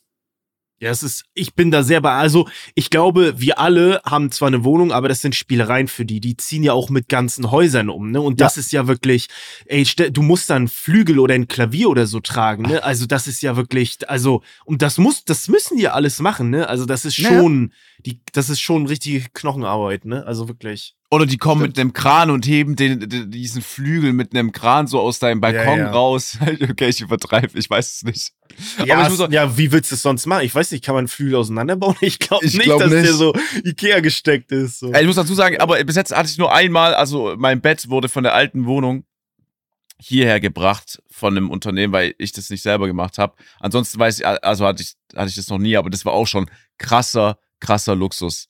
Ja, es ist, ich bin da sehr bei, also ich glaube, wir alle haben zwar eine Wohnung, aber das sind Spielereien für die. Die ziehen ja auch mit ganzen Häusern um, ne? Und das ist ja wirklich, ey, du musst da ein Flügel oder ein Klavier oder so tragen, ne? Also das ist ja wirklich, also, und das muss, das müssen die alles machen, ne? Also das ist schon, die, das ist schon richtige Knochenarbeit, ne? Also wirklich. Oder die kommen Stimmt. mit einem Kran und heben den, den, diesen Flügel mit einem Kran so aus deinem Balkon Ja, ja. raus. okay, ich übertreibe, ich weiß es nicht. Ja, Aber ich muss ja, wie willst du es sonst machen? Ich weiß nicht, kann man Flügel auseinanderbauen? Ich glaube Ich nicht, glaub dass der nicht. so Ikea gesteckt ist. So. Ich muss dazu sagen, aber bis jetzt hatte ich nur einmal, also mein Bett wurde von der alten Wohnung hierher gebracht von einem Unternehmen, weil ich das nicht selber gemacht habe. Ansonsten weiß ich, also hatte ich, hatte ich das noch nie, aber das war auch schon krasser, krasser Luxus.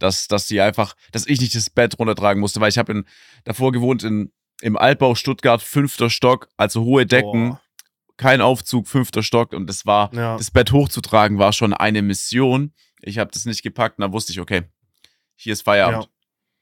Dass, dass die einfach, dass ich nicht das Bett runtertragen musste, weil ich habe in davor gewohnt in, im Altbau Stuttgart, fünfter Stock, also hohe Decken, Boah. kein Aufzug, fünfter Stock und das war, Ja. das Bett hochzutragen war schon eine Mission. Ich habe das nicht gepackt und dann wusste ich, okay, hier ist Feierabend.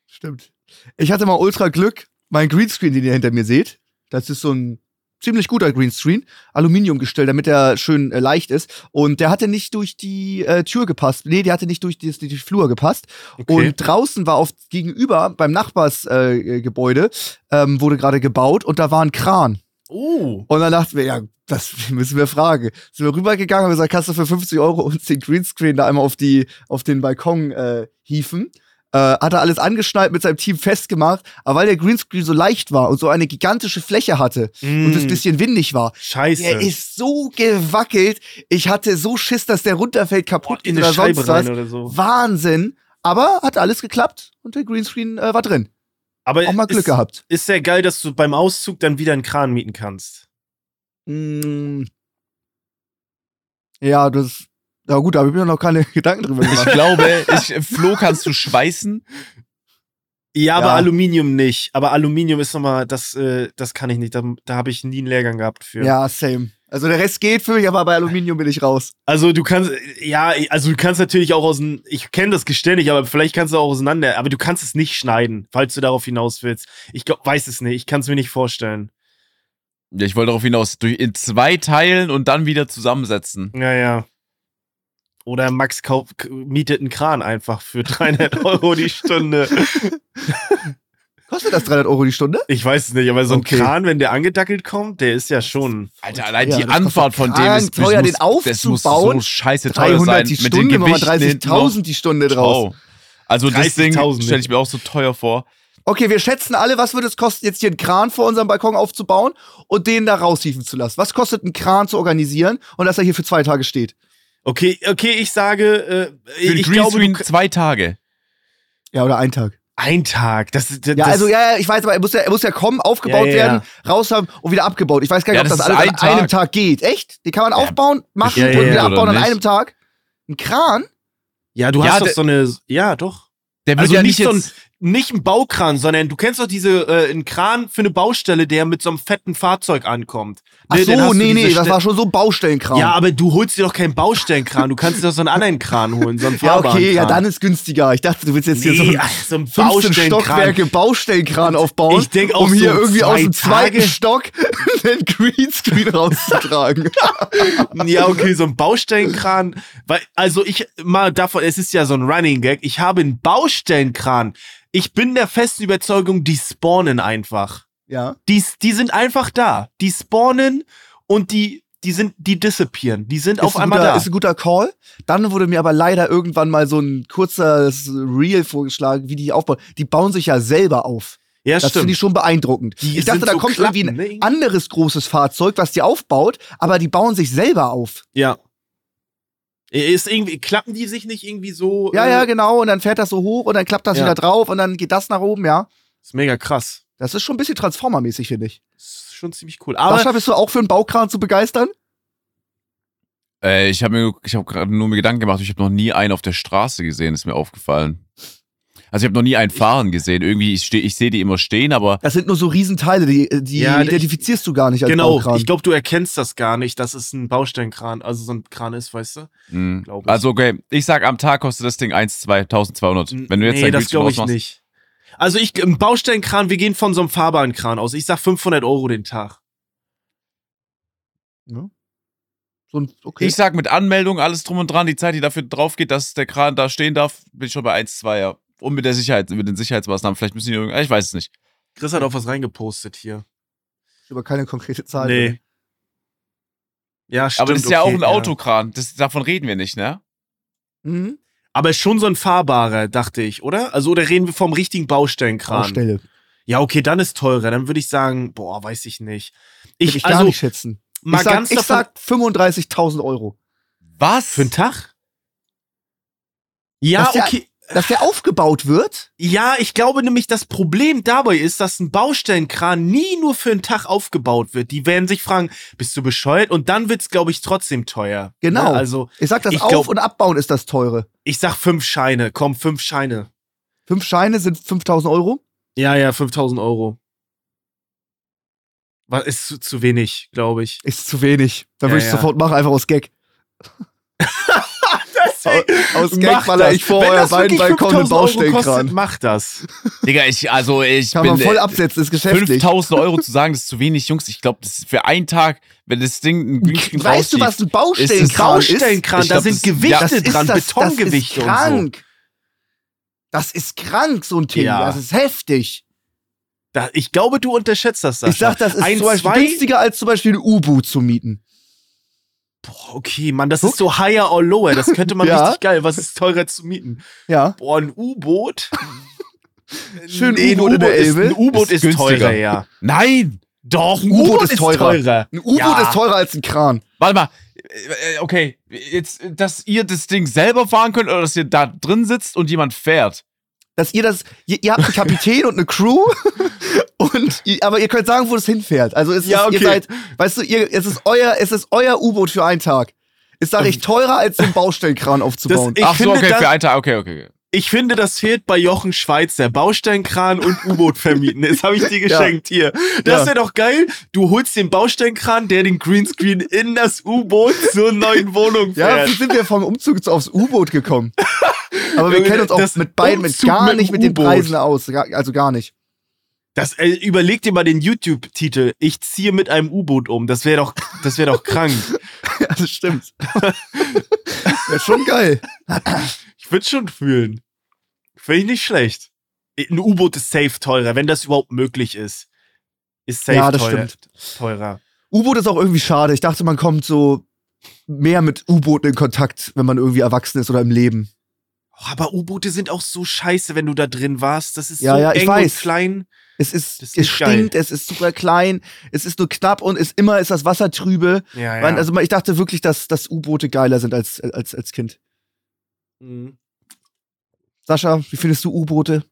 Stimmt. Ich hatte mal ultra Glück. Mein Greenscreen, den ihr hinter mir seht, das ist so ein ziemlich guter Greenscreen, Aluminiumgestell, damit er schön äh, leicht ist. Und der hatte nicht durch die äh, Tür gepasst. Nee, der hatte nicht durch die, die Flur gepasst. Okay. Und draußen war auf gegenüber beim Nachbarsgebäude äh, Gebäude, ähm, wurde gerade gebaut und da war ein Kran. Oh. Und dann dachten wir, ja, das müssen wir fragen. Sind wir rübergegangen und gesagt, kannst du für 50 Euro uns den Greenscreen da einmal auf, die, auf den Balkon äh, hieven? Äh, hat er alles angeschnallt, mit seinem Team festgemacht. Aber weil der Greenscreen so leicht war und so eine gigantische Fläche hatte und es ein bisschen windig war, Scheiße. der ist so gewackelt. Ich hatte so Schiss, dass der runterfällt, kaputt in geht eine oder sonst Scheibe was. rein oder so. Wahnsinn. Aber hat alles geklappt und der Greenscreen äh, war drin. Aber Auch mal Glück ist, gehabt. Ist sehr geil, dass du beim Auszug dann wieder einen Kran mieten kannst. Mm. Ja, das. Ja gut, da habe ich mir noch keine Gedanken drüber Ich gemacht. glaube, ich, Flo kannst du schweißen. Ja, aber Ja. Aluminium nicht. Aber Aluminium ist nochmal, das, äh, das kann ich nicht. Da, da habe ich nie einen Lehrgang gehabt für. ja, same. Also der Rest geht für mich, aber bei Aluminium bin ich raus. Also du kannst, ja, also du kannst natürlich auch aus dem, ich kenne das Gestell nicht, aber vielleicht kannst du auch auseinander, aber du kannst es nicht schneiden, falls du darauf hinaus willst. Ich glaub, weiß es nicht, ich kann es mir nicht vorstellen. Ja, ich wollte darauf hinaus, durch, in zwei Teilen und dann wieder zusammensetzen. Ja, ja. Oder Max kauf, mietet einen Kran einfach für 300 Euro die Stunde. Kostet das 300 Euro die Stunde? Ich weiß es nicht, aber so ein Okay. Kran, wenn der angedackelt kommt, der ist ja schon. Alter, allein Ja, die kostet Anfahrt von dem ist teuer, muss, den das muss aufzubauen. so scheiße teuer 300 sein. die mit Stunde, den machen wir Gewichten hinten 30.000 die Stunde draus. Trau. Also das Ding 30.000 stelle ich mir auch so teuer vor. Okay, wir schätzen alle, was würde es kosten, jetzt hier einen Kran vor unserem Balkon aufzubauen und den da raushieven zu lassen. Was kostet ein Kran zu organisieren und dass er hier für zwei Tage steht? Okay, okay, ich sage, äh, Für den ich glaube, Greenscreen du, zwei Tage. Ja, oder ein Tag. ein Tag. Das, das, Ja, also ja, ja, ich weiß, aber er muss ja, er muss ja kommen, aufgebaut Ja, ja, werden, raus haben und wieder abgebaut. Ich weiß gar nicht, Ja, ob das das ist alles ein an einem Tag. Tag geht. Echt? Die kann man aufbauen, machen Ja, ja, und ja, wieder oder abbauen an nicht? einem Tag? Ein Kran? Ja, du Ja, hast doch der- so eine. Ja, doch. Der wird Also ja nicht nicht so ein, jetzt, nicht ein Baukran, sondern du kennst doch diese, äh, einen Kran für eine Baustelle, der mit so einem fetten Fahrzeug ankommt. Ach Ne, so, nee, nee, das war schon so ein Baustellenkran. Ja, aber du holst dir doch keinen Baustellenkran, du kannst dir doch so einen anderen Kran holen, so einen Ja, okay, ja, dann ist günstiger. Ich dachte, du willst jetzt hier so einen ach, so ein 15 Baustellenkran. Stockwerke Baustellenkran aufbauen, Ich denk auch um hier so irgendwie aus dem zweiten Tage. Stock den Greenscreen rauszutragen. Ja, okay, so ein Baustellenkran. Weil, also ich mal davon, es ist ja so ein Running Gag. Ich habe einen Baustellenkran. Ich bin der festen Überzeugung, die spawnen einfach. ja. Die, die sind einfach da. Die spawnen und die, die sind, die disappearen. Die sind auf ist ein einmal guter, da. Ist ein guter Call. Dann wurde mir aber leider irgendwann mal so ein kurzer Reel vorgeschlagen, wie die aufbauen. Die bauen sich ja selber auf. ja, Das finde ich schon beeindruckend. Die ich dachte, da so kommt Klappen, irgendwie ein ne? anderes großes Fahrzeug, was die aufbaut, aber die bauen sich selber auf. Ja. Ist irgendwie, klappen die sich nicht irgendwie so? Ja, äh, ja, genau. Und dann fährt das so hoch und dann klappt das Ja. wieder drauf und dann geht das nach oben, ja. Ist mega krass. Das ist schon ein bisschen Transformer-mäßig, finde ich. Ist schon ziemlich cool. Aber Sascha, bist du auch für einen Baukran zu begeistern? äh, ich habe mir, ich habe gerade nur mir Gedanken gemacht, ich habe noch nie einen auf der Straße gesehen, ist mir aufgefallen. Also ich habe noch nie einen fahren gesehen. Irgendwie, ich, steh- ich sehe die immer stehen, aber Das sind nur so Riesenteile, die, die Ja, ich- identifizierst du gar nicht als genau, Baukran. ich glaube, du erkennst das gar nicht, dass es ein Baustellenkran, also so ein Kran ist, weißt du? mh. Glaub ich. also okay, ich sag am Tag kostet das Ding 1, 2, 1200. Wenn du jetzt nee, das glaube ich nicht. Also ich, ein Baustellenkran, wir gehen von so einem fahrbaren Kran aus. Ich sag 500 Euro den Tag. so ein, okay. Ich sag mit Anmeldung, alles drum und dran, die Zeit, die dafür drauf geht, dass der Kran da stehen darf, bin ich schon bei 1, 2, ja. Und mit der Sicherheit, mit den Sicherheitsmaßnahmen, vielleicht müssen die irgendwie, ich weiß es nicht. Chris hat auch was reingepostet hier. aber keine konkrete Zahl. Nee. Ja, stimmt. Aber das ist ja okay, auch ein Autokran, das, davon reden wir nicht, ne? Mhm. Aber ist schon so ein fahrbarer, dachte ich, oder? Also, oder reden wir vom richtigen Baustellenkran? Baustelle. Ja, okay, dann ist teurer. Dann würde ich sagen, boah, weiß ich nicht. Ich, Ich, ich gar also, nicht schätzen. mal ich sag, ganz ich davon, sag 35.000 Euro. Was? für einen Tag? Ja, ja- okay. Dass der aufgebaut wird? Ja, ich glaube nämlich, das Problem dabei ist, dass ein Baustellenkran nie nur für einen Tag aufgebaut wird. Die werden sich fragen, bist du bescheuert? Und dann wird's, glaube ich, trotzdem teuer. Genau. Ne? Also, Ich sag, das Ich Auf- glaub- und Abbauen ist das teure. ich sag fünf Scheine. Komm, fünf Scheine. Fünf Scheine sind 5.000 Euro. Ja, ja, 5000 Euro. Was ist zu, zu wenig, glaube ich. Ist zu wenig. Dann Ja, würde ich ja. sofort machen, einfach aus Gag. Aus Gag baller das. ich vor Wenn euer das beiden wirklich Balkon einen 5000 Euro Baustellenkran. kostet, mach das. Digga, ich, also ich Kann bin man voll äh, absetzen, ist geschäftlich. 5000 Euro zu sagen, das ist zu wenig, Jungs. Ich glaube, das ist für einen Tag, wenn das Ding ein Greenscreen Weißt du, was ein Baustellenkran ist? Baustellenkran, da sind Gewichte ja, Das ist dran, das, Betongewichte das ist und so. krank. Das ist krank, so ein Thema. Ja. Das ist heftig. Da, ich glaube, du unterschätzt das. Sascha. Ich sag, das ist Ein, zum Beispiel zwei, günstiger als zum Beispiel ein U-Boot zu mieten. Boah, okay, Mann, das ist so higher or lower. Das könnte man Ja. richtig geil. Was ist teurer zu mieten? Ja. Boah, ein U-Boot? Schön Nee, ein U-Boot in der ist, Elbe. ein U-Boot Ist ist, teurer, ja. Nein! Doch, ein U-Boot ist teurer. Ein U-Boot Ja. ist teurer als ein Kran. Warte mal. Äh, äh, Okay, jetzt, dass ihr das Ding selber fahren könnt oder dass ihr da drin sitzt und jemand fährt. Dass ihr das, ihr, ihr habt einen Kapitän und eine Crew und ihr, aber ihr könnt sagen, wo es hinfährt. Also es ist, Ja, okay. ihr seid, weißt du, ihr, es ist euer, es ist euer U-Boot für einen Tag. Ist, sag ich, teurer als so einen Baustellenkran aufzubauen. Ich Ach so, finde, okay, das- für einen Tag, okay, okay. Ich finde, das fehlt bei Jochen Schweizer. Baustellenkran und U-Boot vermieten. Das habe ich dir geschenkt hier. Das Ja. wäre doch geil. Du holst den Baustellenkran, der den Greenscreen in das U-Boot zur neuen Wohnung ja, fährt. wie sind wir vom Umzug aufs U-Boot gekommen? Aber wir kennen uns auch das mit beiden mit gar nicht mit den. Preisen aus. Also gar nicht. Das, äh, überleg dir mal den YouTube-Titel. Ich ziehe mit einem U-Boot um. Das wäre doch, das wäre doch krank. Ja, das stimmt. Wäre schon geil. Ich würde schon fühlen. Finde ich nicht schlecht. Ein U-Boot ist safe teurer, wenn das überhaupt möglich ist. Ist safe Ja, das teuer, stimmt. teurer. U-Boot ist auch irgendwie schade. Ich dachte, man kommt so mehr mit U-Booten in Kontakt, wenn man irgendwie erwachsen ist oder im Leben. Oh, aber U-Boote sind auch so scheiße, wenn du da drin warst. Das ist Ja, so ja, ich eng weiß. und klein. Es ist, ist es nicht geil. stinkt, es ist super klein, es ist nur knapp und es immer ist das Wasser trübe. Ja, ja. Also ich dachte wirklich, dass, dass U-Boote geiler sind als, als, als Kind. Mhm. Sascha, wie findest du U-Boote?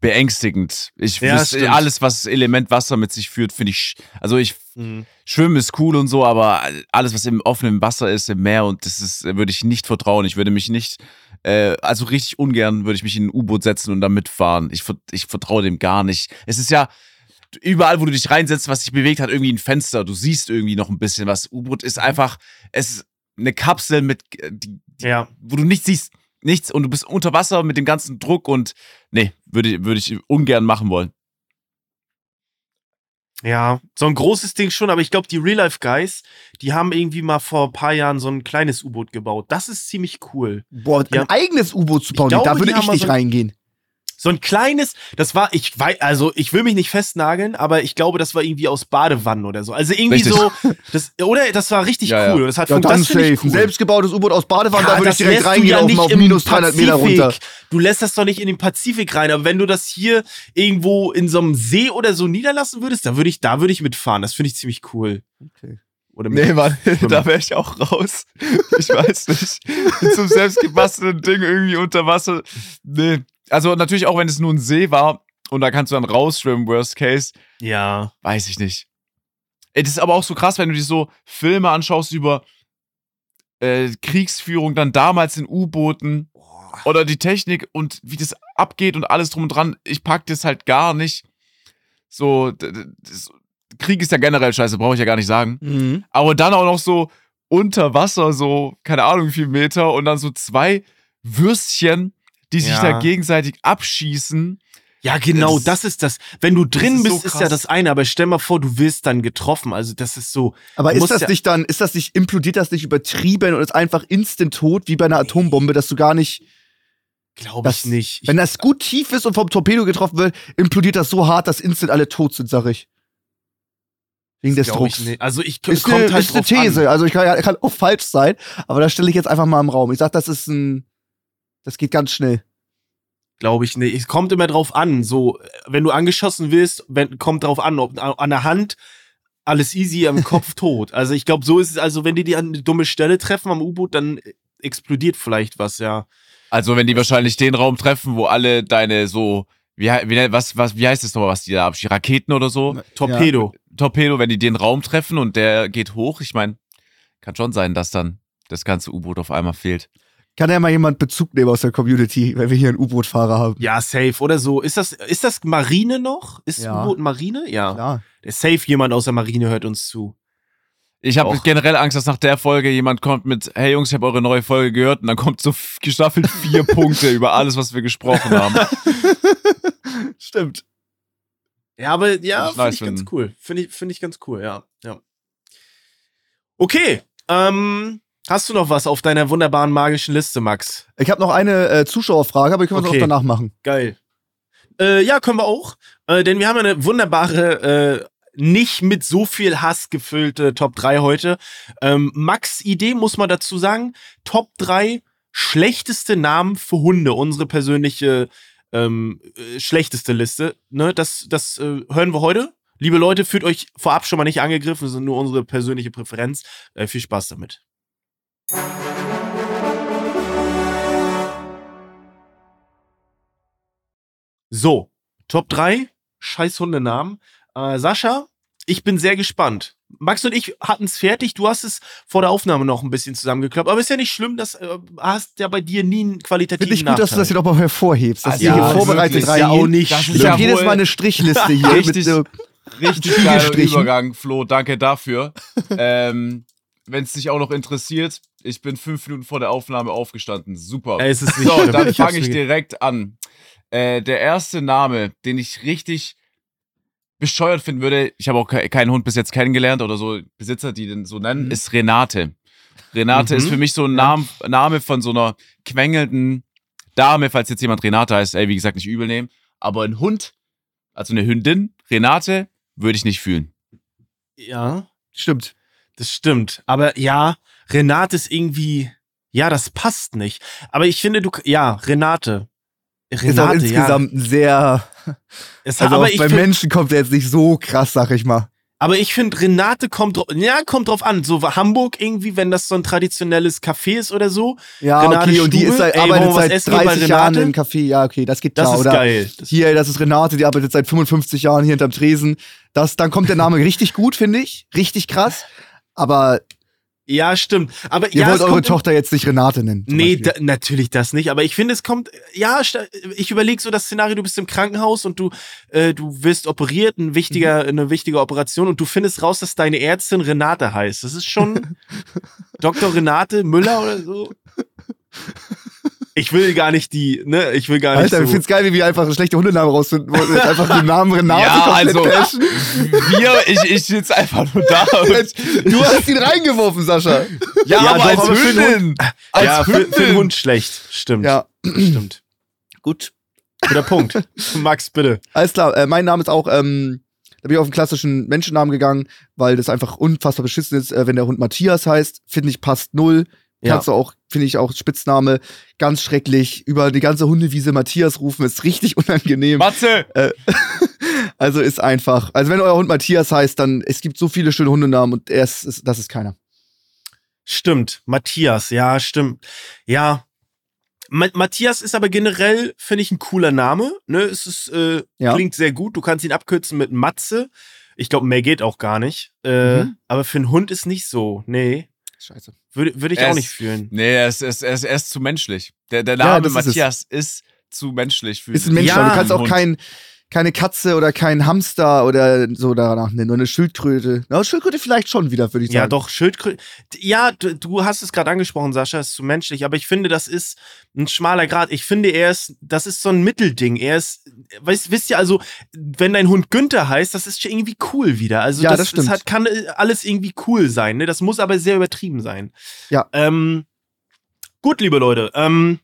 Beängstigend. Ich Ja, wüsste, alles, was Element Wasser mit sich führt, finde ich. sch- Also ich Mhm. Schwimmen ist cool und so, aber alles, was im offenen Wasser ist, im Meer und das ist, würde ich nicht vertrauen. Ich würde mich nicht, äh, also richtig ungern würde ich mich in ein U-Boot setzen und da mitfahren. Ich, ich vertraue dem gar nicht. Es ist ja überall, wo du dich reinsetzt, was sich bewegt hat, irgendwie ein Fenster. Du siehst irgendwie noch ein bisschen was. U-Boot ist einfach, es ist eine Kapsel mit, äh, die, die, Ja. wo du nichts siehst. Nichts und du bist unter Wasser mit dem ganzen Druck und nee, würde, ich- würde ich ungern machen wollen. Ja, so ein großes Ding schon, aber ich glaube, die Real-Life-Guys, die haben irgendwie mal vor ein paar Jahren so ein kleines U-Boot gebaut. Das ist ziemlich cool. Boah, Ja. ein eigenes U-Boot zu bauen, glaube, da würde die haben ich nicht so- reingehen. So ein kleines, das war, ich weiß, also ich will mich nicht festnageln, aber ich glaube, das war irgendwie aus Badewannen oder so. Also irgendwie Richtig. so, das, oder? Das war richtig Ja, ja. cool. Das hat Ja, das safe. ich Ein cool. selbstgebautes U-Boot aus Badewanne, Ja, da würde ich das direkt reingehen ja auf, nicht auf im minus 300 Meter runter. Du lässt das doch nicht in den Pazifik rein, aber wenn du das hier irgendwo in so einem See oder so niederlassen würdest, da würde ich, da würde ich mitfahren. Das finde ich ziemlich cool. Okay. Oder mit, Nee, Mann, da wäre ich auch raus. Ich weiß nicht. Mit so einem selbstgebastelten Ding irgendwie unter Wasser. Nee. Also natürlich auch, wenn es nur ein See war und da kannst du dann rausschwimmen, worst case, ja. weiß ich nicht. Das ist aber auch so krass, wenn du dir so Filme anschaust über äh, Kriegsführung, dann damals in U-Booten oder die Technik und wie das abgeht und alles drum und dran. Ich pack das halt gar nicht. So, das, Krieg ist ja generell scheiße, brauche ich ja gar nicht sagen. Mhm. Aber dann auch noch so unter Wasser, so, keine Ahnung, wie viel Meter und dann so zwei Würstchen, die sich Ja. da gegenseitig abschießen. Ja, genau, Das- das ist das. Wenn du drin ist so bist, ist krass. ja das eine, aber stell mal vor, du wirst dann getroffen. Also, das ist so. Aber ist das ja- nicht dann, ist das nicht, implodiert das nicht übertrieben und ist einfach instant tot, wie bei einer Atombombe, dass du gar nicht, Glaube ich Das- nicht. Ich, wenn das gut tief ist und vom Torpedo getroffen wird, implodiert das so hart, dass instant alle tot sind, sag ich. Wegen des Drucks. ich nicht. Also, ich Ist kommt eine, halt ist eine drauf an. These, also ich kann, kann auch falsch sein, aber das stelle ich jetzt einfach mal im Raum. Ich sag, das ist ein, das geht ganz schnell. Glaube ich nicht. Es kommt immer drauf an. So, wenn du angeschossen wirst, wenn, kommt drauf an, ob an der Hand alles easy, am Kopf tot. Also ich glaube, so ist es. Also wenn die die an eine dumme Stelle treffen am U-Boot, dann explodiert vielleicht was, ja. Also, wenn die wahrscheinlich den Raum treffen, wo alle deine so, wie, he- wie, was, was, wie heißt das nochmal, was die da abschießen? Raketen oder so? Torpedo. Torpedo, wenn die den Raum treffen und der geht hoch, ich meine, kann schon sein, dass dann das ganze U-Boot auf einmal fehlt. Kann ja mal jemand Bezug nehmen aus der Community, wenn wir hier einen U-Boot-Fahrer haben? Ja, safe oder so. Ist das, ist das Marine noch? Ist Ja. U-Boot Marine? Ja. Ja. Safe jemand aus der Marine hört uns zu. Ich habe generell Angst, dass nach der Folge jemand kommt mit, hey Jungs, ich habe eure neue Folge gehört und dann kommt so gestaffelt vier Punkte über alles, was wir gesprochen haben. Stimmt. Ja, aber ja, finde ich ganz cool. Finde ich, finde ich ganz cool, ja. ja. Okay. Ähm, hast du noch was auf deiner wunderbaren magischen Liste, Max? Ich habe noch eine äh, Zuschauerfrage, aber die können wir Okay. auch danach machen. Geil. Äh, ja, können wir auch. Äh, denn wir haben eine wunderbare, äh, nicht mit so viel Hass gefüllte Top 3 heute. Ähm, Max Idee muss man dazu sagen. Top 3 schlechteste Namen für Hunde. Unsere persönliche ähm, äh, schlechteste Liste. Ne, das das äh, hören wir heute. Liebe Leute, fühlt euch vorab schon mal nicht angegriffen, das ist nur unsere persönliche Präferenz. Viel Spaß damit. So, Top 3, scheiß Hundenamen. Äh, Sascha, ich bin sehr gespannt. Max und ich hatten es fertig. Du hast es vor der Aufnahme noch ein bisschen zusammengeklappt. Aber ist ja nicht schlimm, das äh, hast ja bei dir nie einen qualitativen Finde ich gut, dass du das hier Nachteil. nochmal hervorhebst, dass Also ja, hier vorbereitet ist ja auch nicht Das ist Ich schlimm. ja habe jedes Mal eine Strichliste hier Richtig. mit so, Richtig geiler. Übergang, Flo, danke dafür. ähm, Wenn es dich auch noch interessiert, ich bin fünf Minuten vor der Aufnahme aufgestanden. Super. Ey, es ist nicht So, dann fange ich direkt an. Äh, der erste Name, den ich richtig bescheuert finden würde, ich habe auch ke keinen Hund bis jetzt kennengelernt oder so Besitzer, die den so nennen, Mhm. ist Renate. Renate Mhm. ist für mich so ein Name, Name von so einer quengelnden Dame, falls jetzt jemand Renate heißt, ey, wie gesagt, nicht übel nehmen. Aber ein Hund, also eine Hündin, Renate, würde ich nicht fühlen. Ja, Stimmt. das stimmt. Aber ja, Renate ist irgendwie, ja, das passt nicht. Aber ich finde, du, ja, Renate. Renate, ist auch insgesamt ein sehr. ja. Es, Also aber, auch bei Menschen kommt er jetzt nicht so krass, sag ich mal. aber ich finde, Renate kommt drauf, ja, kommt drauf an. So Hamburg irgendwie, wenn das so ein traditionelles Café ist oder so. Ja, Renate okay, und die Stube? ist seit, Ey, arbeitet seit essen hier bei 30 Jahren im Café. Ja, okay, das geht Das klar. ist Oder geil. Das, hier, das ist Renate, die arbeitet seit 55 Jahren hier hinterm Tresen. Das, dann kommt der Name richtig gut, finde ich. Richtig krass. Aber ja, stimmt. Aber ihr ja, wollt eure Tochter jetzt nicht Renate nennen. Nee, da, natürlich das nicht. Aber ich finde, es kommt. Ja, ich überlege so das Szenario: Du bist im Krankenhaus und du, äh, du wirst operiert, ein wichtiger, Mhm. eine wichtige Operation und du findest raus, dass deine Ärztin Renate heißt. Das ist schon Dr. Renate Müller oder so. Ich will gar nicht die, ne? Ich will gar nicht Alter, ich so. find's geil, wie wir einfach schlechte Hundenamen rausfinden wollen. einfach den Namen Renate Ja, also- bashen. Wir, ich, ich sitze einfach nur da und, Du hast ihn reingeworfen, Sascha. ja, Ja, aber als Hündin. Als ja, für, für den Hündin. Hund schlecht. Stimmt. Ja, Stimmt. gut. Guter Punkt. Max, bitte. Alles klar, äh, mein Name ist auch, ähm, da bin ich auf einen klassischen Menschennamen gegangen, weil das einfach unfassbar beschissen ist, äh, wenn der Hund Matthias heißt. Finde ich passt null. Ja. Kannst du auch, finde ich auch Spitzname, ganz schrecklich. Über die ganze Hundewiese Matthias rufen, ist richtig unangenehm. Matze! Also ist einfach, also wenn euer Hund Matthias heißt, dann, es gibt so viele schöne Hundenamen und er ist, ist, das ist keiner. Stimmt, Matthias, ja, stimmt. Ja. Ma Matthias ist aber generell, finde ich, ein cooler Name. Ne? Es ist, äh, Ja. klingt sehr gut. Du kannst ihn abkürzen mit Matze. Ich glaube, mehr geht auch gar nicht. Äh, Mhm. Aber für einen Hund ist nicht so. Nee. Scheiße. Würde würd ich Er auch ist- nicht fühlen. Nee, er ist, er ist, er ist, er ist zu menschlich. Der, der Ja, Name ist es. Matthias ist, zu menschlich für Ist ein Mensch, Ja. du kannst auch Hund. Kein, keine Katze oder kein Hamster oder so danach nennen, nur eine Schildkröte. Ja, Schildkröte vielleicht schon wieder, würde ich sagen. Ja, doch, Schildkröte. Ja, du, du hast es gerade angesprochen, Sascha, ist zu menschlich, aber ich finde, das ist ein schmaler Grad. Ich finde, er ist, das ist so ein Mittelding. Er ist, weißt, wisst ihr, also, wenn dein Hund Günther heißt, das ist schon irgendwie cool wieder. Also, Ja, das, das stimmt. hat, kann äh, alles irgendwie cool sein, ne? Das muss aber sehr übertrieben sein. Ja. Ähm, gut, liebe Leute, ähm,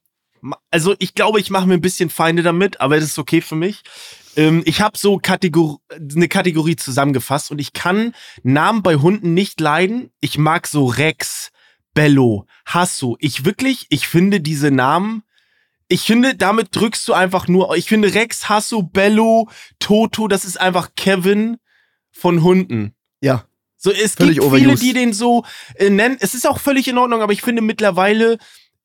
also ich glaube, ich mache mir ein bisschen Feinde damit, aber das ist okay für mich. Ähm, ich habe so Kategor eine Kategorie zusammengefasst und ich kann Namen bei Hunden nicht leiden. Ich mag so Rex, Bello, Hasso. Ich wirklich, ich finde diese Namen, ich finde, damit drückst du einfach nur, ich finde Rex, Hasso, Bello, Toto, das ist einfach Kevin von Hunden. Ja. So, es Völlig gibt viele, overused. die den so äh, nennen. Es ist auch völlig in Ordnung, aber ich finde mittlerweile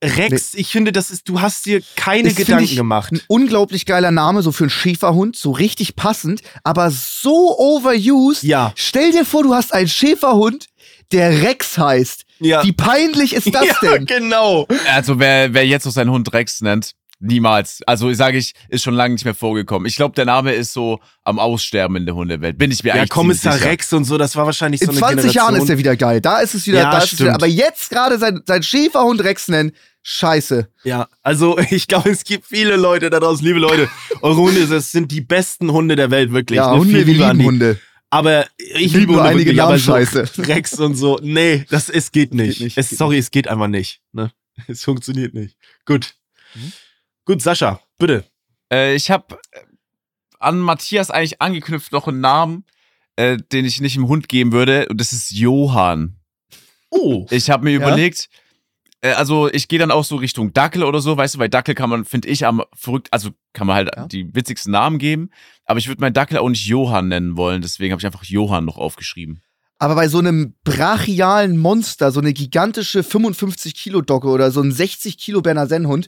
Rex, ich finde, das ist, du hast dir keine Das Gedanken ich gemacht. Ein unglaublich geiler Name, so für einen Schäferhund, so richtig passend, aber so overused. Ja. Stell dir vor, du hast einen Schäferhund, der Rex heißt. Ja. Wie peinlich ist das ja, denn? genau. Also wer, wer jetzt noch seinen Hund Rex nennt, niemals. Also sage ich, ist schon lange nicht mehr vorgekommen. Ich glaube, der Name ist so am Aussterben in der Hundewelt. Bin ich mir Ja, eigentlich Kommissar. Rex und so, das war wahrscheinlich In so eine 20 Generation. Jahren ist er wieder geil. Da ist es wieder, Ja, da ist es wieder. stimmt. Aber jetzt gerade sein, sein Schäferhund Rex nennen, scheiße. Ja, also ich glaube, es gibt viele Leute da draußen, liebe Leute. Eure Hunde, das sind die besten Hunde der Welt, wirklich. Ja, ne? Hunde, Viel wir lieben. Hunde. Aber ich liebe nur Hunde einige wirklich, aber so Namensscheiße. Rex und so, nee, das, es geht nicht. nicht, es, geht sorry, es geht einfach nicht. Ne? Es funktioniert nicht. Gut. Mhm. Gut, Sascha, bitte. Äh, ich habe an Matthias eigentlich angeknüpft noch einen Namen, äh, den ich nicht dem Hund geben würde. Und das ist Johann. Oh. Ich habe mir Ja? überlegt, äh, also ich gehe dann auch so Richtung Dackel oder so, weißt du, bei Dackel kann man, finde ich, am verrückt, also kann man halt Ja. die witzigsten Namen geben, aber ich würde meinen Dackel auch nicht Johann nennen wollen, deswegen habe ich einfach Johann noch aufgeschrieben. Aber bei so einem brachialen Monster, so eine gigantische 55 Kilo Docke oder so ein 60 Kilo Berner Sennhund,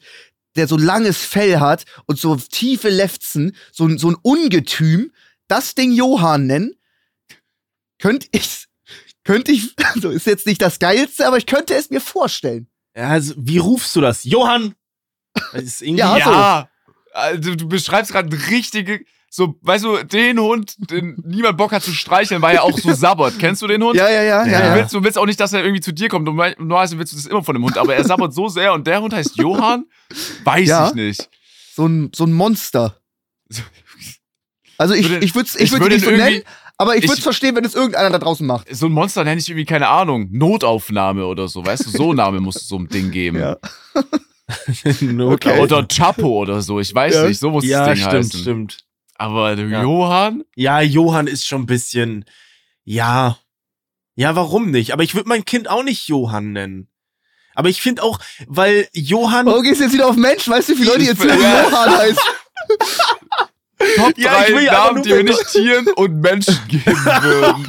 der so langes Fell hat und so tiefe Lefzen, so, ein- so ein Ungetüm, das Ding Johann nennen, könnte ich, könnte ich, also ist jetzt nicht das Geilste, aber ich könnte es mir vorstellen. Ja, also, wie rufst du das? Johann? Das ist irgendwie, Ja, so. ja, also du beschreibst gerade richtige, so, weißt du, den Hund, den niemand Bock hat zu streicheln, weil er auch so sabbert. Kennst du den Hund? Ja, ja, ja, ja. Du, willst, du willst auch nicht, dass er irgendwie zu dir kommt. Normal- Normalerweise willst du das immer von dem Hund, aber er sabbert so sehr und der Hund heißt Johann? Weiß Ja. ich nicht. So ein, so ein Monster. Also ich, Würde- ich würde es ich ich würd würde nicht so nennen, aber ich würde es verstehen, wenn es irgendeiner da draußen macht. So ein Monster nenne ich irgendwie, keine Ahnung, Notaufnahme oder so, weißt du? So einen Namen musst du so einem Ding geben. Ja. Okay. Oder Chapo oder so, ich weiß Ja. nicht, so muss ja, das Ding stimmt, heißen. stimmt. Aber Ja. Johann? Ja, Johann ist schon ein bisschen. Ja. Ja, warum nicht? Aber ich würde mein Kind auch nicht Johann nennen. Aber ich finde auch, weil Johann. Oh, gehst du jetzt wieder auf Mensch? Weißt du, wie viele Leute jetzt Johann heißt? Top Ja, drei will Namen, die wir nicht Tieren und Menschen geben würden.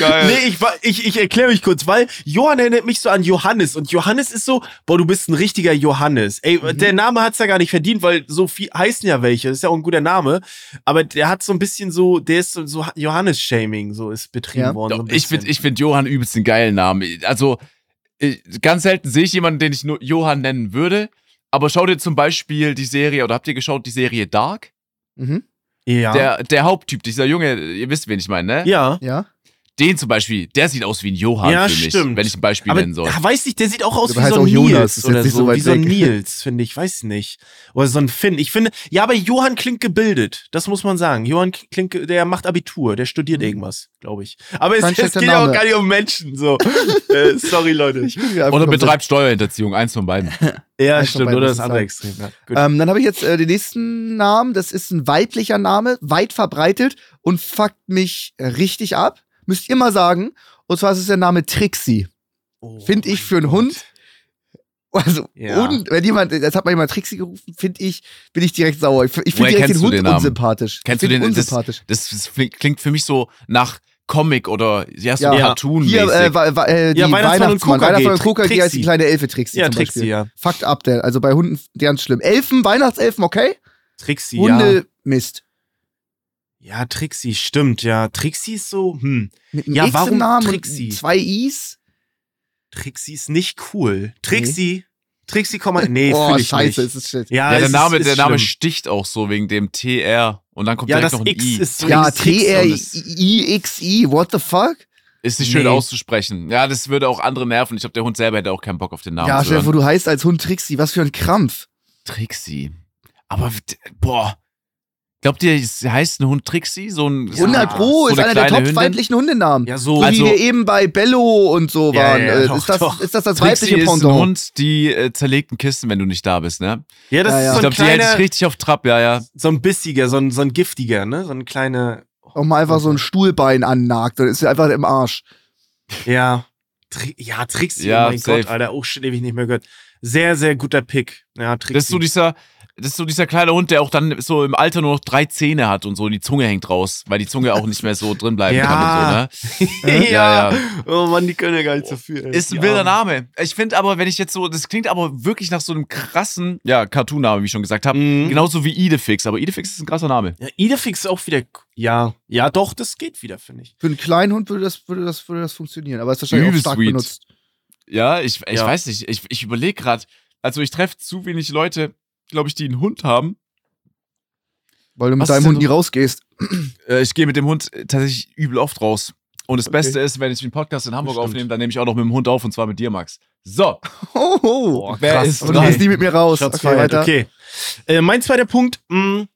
Geil. Nee, ich, ich, ich erkläre mich kurz, weil Johann erinnert mich so an Johannes und Johannes ist so, boah, du bist ein richtiger Johannes. Ey, Mhm. der Name hat's ja gar nicht verdient, weil so viel heißen ja welche, das ist ja auch ein guter Name, aber der hat so ein bisschen so, der ist so, so Johannes-Shaming, so ist betrieben Ja. worden. So ich finde ich find Johann übelst einen geilen Namen. Also, ich, ganz selten sehe ich jemanden, den ich nur Johann nennen würde. Aber schau dir zum Beispiel die Serie, oder habt ihr geschaut, die Serie Dark? Mhm. ja. Der, der Haupttyp, dieser Junge, ihr wisst, wen ich meine, ne? ja. Ja. Den zum Beispiel, der sieht aus wie ein Johann Ja, für mich, stimmt. wenn ich ein Beispiel Aber nennen soll. ja, weiß nicht, der sieht auch aus Aber wie so ein Nils oder so so, wie so ein. Nils, finde ich, weiß nicht. Oder so ein Finn. Ich finde, ja, aber Johann klingt gebildet, das muss man sagen. Johann klingt, der macht Abitur, der studiert irgendwas, glaube ich. Aber es, es geht ja auch gar nicht um Menschen, so. äh, sorry, Leute. Oder betreibt Steuerhinterziehung, eins von beiden. Ja, Eins stimmt, oder das andere. Extrem. Ja. Ähm, dann habe ich jetzt äh, den nächsten Namen. Das ist ein weiblicher Name, weit verbreitet und fuckt mich richtig ab. Müsst ihr mal sagen. Und zwar ist es der Name Trixie. Oh find ich für einen Gott. Hund Also, Ja. und wenn jemand, das hat mal jemand Trixie gerufen, finde ich, bin ich direkt sauer. Ich, finde direkt den Hund den unsympathisch. Kennst du den- unsympathisch? Das, das klingt für mich so nach Comic oder ja, so Ja. cartoon Hier, äh, wa- wa- äh, die Ja, Weihnachtsmann und Weihnachtsmann, und KKG Trixie. heißt die kleine Elfe Trixie Ja, zum Trixie, Beispiel. ja. Fucked up, der. Also bei Hunden ganz schlimm. Elfen, Weihnachtselfen, okay? Trixie, ja. Hunde, Mist. Ja, Trixie, stimmt, ja. Trixie ist so, hm. Mit einem Ja, X warum Namen und Trixie? zwei Is. Trixie ist nicht cool. Trixie, Trixie, komm mal, nee, oh, ich scheiße, nicht. es ist shit. Ja, ja, der es Name, ist, der ist Name schlimm. sticht auch so wegen dem TR und dann kommt Ja, direkt noch ein X I. ist Ja, dieses X T R und I es- I X I, what the fuck? Ist nicht schön Nee. auszusprechen. Ja, das würde auch andere nerven. Ich glaube, der Hund selber hätte auch keinen Bock auf den Namen Ja, vor, hören. du heißt als Hund Trixie, was für ein Krampf. Trixie. Aber, boah. Glaubt ihr, es heißt ein Hund Trixie? So ein, Ja, 100 Pro so ist eine einer der topfeindlichen Hundenamen. Ja, so. So Also- wie wir eben bei Bello und so Ja, waren. ja, Äh, doch, ist, das, doch. ist das das Trixie weibliche ist ein Pendant? Hund, die äh, zerlegten Kisten, wenn du nicht da bist, ne? ja, das Ja, ist ja. so Ich ein glaube, die hält kleiner, sich richtig auf Trab, ja, ja. so ein bissiger, so ein, so ein giftiger, ne? So ein kleiner, Auch mal einfach so ein Stuhlbein annagt, dann ist er einfach im Arsch. ja. Tri ja, Trixie, Ja, oh mein safe. Gott, Alter, auch schon ewig nicht mehr gehört. Sehr, sehr guter Pick. Ja, Trixie. Das ist so dieser, das ist so dieser kleine Hund, der auch dann so im Alter nur noch drei Zähne hat und so, und die Zunge hängt raus, weil die Zunge auch nicht mehr so drin bleiben Ja. kann und so, ne? ja, Ja, ja. Oh Mann, die können ja gar nicht so viel. ey. Ist ein wilder. Name. Ich finde aber, wenn ich jetzt so, das klingt aber wirklich nach so einem krassen, ja, Cartoon-Name, wie ich schon gesagt habe. Mhm. Genauso wie Idefix, aber Idefix ist ein krasser Name. Ja, Idefix ist auch wieder, ja, ja, doch, das geht wieder, finde ich. Für einen kleinen Hund würde das, würde das, würde das funktionieren, aber ist wahrscheinlich auch Übel stark sweet. benutzt. Ja, ich, ich Ja. weiß nicht, ich, ich überlege gerade, also ich treffe zu wenig Leute, glaube ich, die einen Hund haben. Weil du mit Was deinem Hund nie rausgehst. Äh, ich gehe mit dem Hund äh, tatsächlich übel oft raus. Und das Okay. Beste ist, wenn ich einen Podcast in Hamburg Stimmt. aufnehme, dann nehme ich auch noch mit dem Hund auf und zwar mit dir, Max. So, Oh, oh. Wer krass. ist Und du dran? gehst nie mit mir raus. Okay, weiter. okay. Äh, mein zweiter Punkt mh,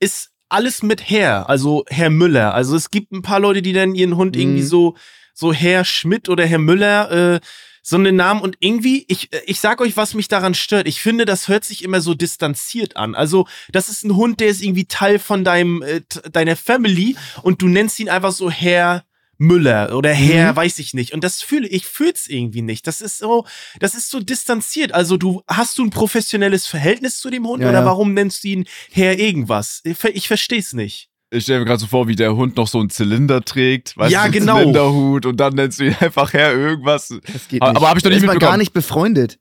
ist alles mit Herr, also Herr Müller. Also es gibt ein paar Leute, die dann ihren Hund Mhm. irgendwie so, so Herr Schmidt oder Herr Müller, äh, so einen Namen und irgendwie, ich, äh, ich sag euch, was mich daran stört. Ich finde, das hört sich immer so distanziert an. Also, das ist ein Hund, der ist irgendwie Teil von deinem, äh, deiner Family und du nennst ihn einfach so Herr Müller oder Herr, Mhm. weiß ich nicht. Und das fühle ich, fühl's irgendwie nicht. Das ist so, das ist so distanziert. Also du hast du ein professionelles Verhältnis zu dem Hund Ja, oder ja. warum nennst du ihn Herr irgendwas? Ich verstehe es nicht. Ich stelle mir gerade so vor, wie der Hund noch so einen Zylinder trägt. Weißt Ja, du, einen genau. Zylinderhut und dann nennst du ihn einfach her irgendwas. Das geht Aber- nicht. aber hab ich doch nicht ist man mitbekommen. gar nicht befreundet.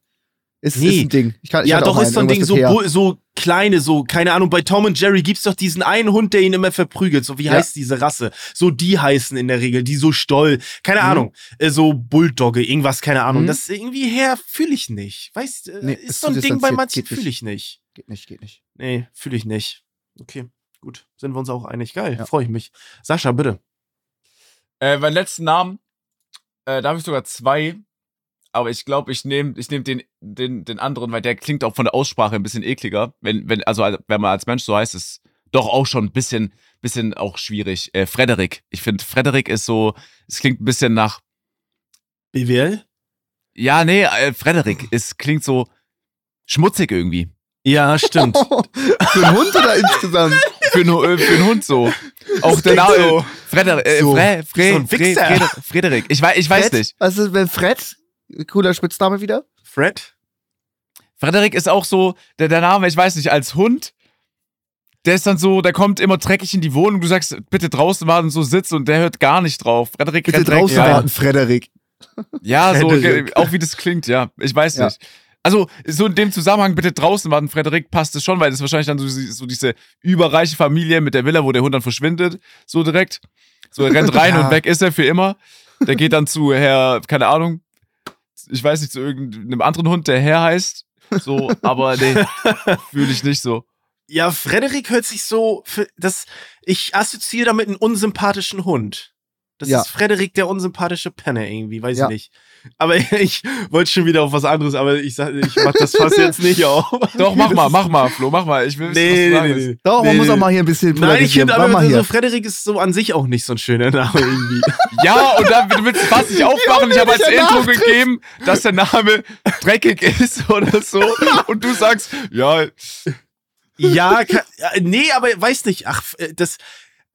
Ist, Nee. ist ein Ding. Ich kann, ich ja, doch ist so ein Ding, so, so kleine, so, keine Ahnung, bei Tom und Jerry gibt's doch diesen einen Hund, der ihn immer verprügelt. So, wie Ja. heißt diese Rasse? So, die heißen in der Regel, die so Stoll, keine Mhm. Ahnung, äh, so Bulldogge, irgendwas, keine Ahnung. Mhm. Das ist irgendwie her, fühle ich nicht. Weißt, äh, Nee, ist so ein Ding bei manchen, fühle ich nicht. Geht nicht, geht nicht. Nee, fühle ich nicht. Okay, gut. Sind wir uns auch einig. Geil, Ja. freue ich mich. Sascha, bitte. Äh, meinen letzten Namen, äh, da habe ich sogar zwei. Aber ich glaube, ich nehme ich nehm den, den, den anderen, weil der klingt auch von der Aussprache ein bisschen ekliger. Wenn, wenn, also wenn man als Mensch so heißt, ist doch auch schon ein bisschen, bisschen auch schwierig. Äh, Frederik. Ich finde, Frederik ist so, es klingt ein bisschen nach, BWL? ja, nee, äh, Frederik. Es klingt so schmutzig irgendwie. Ja, stimmt. Für einen Hund oder insgesamt? Für, einen- äh, für einen Hund so. Auch der Name. so. Frederik. Äh, So. Fre, Fre, So ein Fre, Frederik. Ich weiß, ich weiß Fred? nicht. Was ist, wenn Fred? Cooler Spitzname wieder? Fred? Frederik ist auch so, der, der Name, ich weiß nicht, als Hund, der ist dann so, der kommt immer dreckig in die Wohnung, du sagst, bitte draußen warten, so sitzt und der hört gar nicht drauf. Frederik Bitte draußen rein. warten, Frederik. Ja, so, Frederik. ge- auch wie das klingt, ja. Ich weiß Ja. nicht. Also, so in dem Zusammenhang, bitte draußen warten, Frederik, passt es schon, weil das ist wahrscheinlich dann so, so diese überreiche Familie mit der Villa, wo der Hund dann verschwindet, so direkt. So, er rennt rein Ja. und weg ist er für immer. Der geht dann zu Herr, keine Ahnung, ich weiß nicht, zu irgendeinem anderen Hund, der Herr heißt. So, aber nee, fühle ich nicht so. Ja, Frederik hört sich so, für- das, ich assoziiere damit einen unsympathischen Hund. Das Ja. ist Frederik, der unsympathische Penner irgendwie, weiß Ja. ich nicht. Aber ich wollte schon wieder auf was anderes, aber ich sag, ich mach das Fass jetzt nicht auf. Doch, mach mal, mach mal, Flo, mach mal. Ich will wissen, was Nee, du nee, nee. Doch, man Nee, muss auch mal hier ein bisschen Nein, ich finde aber so. Frederik ist so an sich auch nicht so ein schöner Name irgendwie. Ja, und dann du willst fast nicht aufmachen. Ich habe als Intro gegeben, dass der Name dreckig ist oder so. Und du sagst, ja, Ja, kann, ja, nee, aber weiß nicht. Ach, äh, das.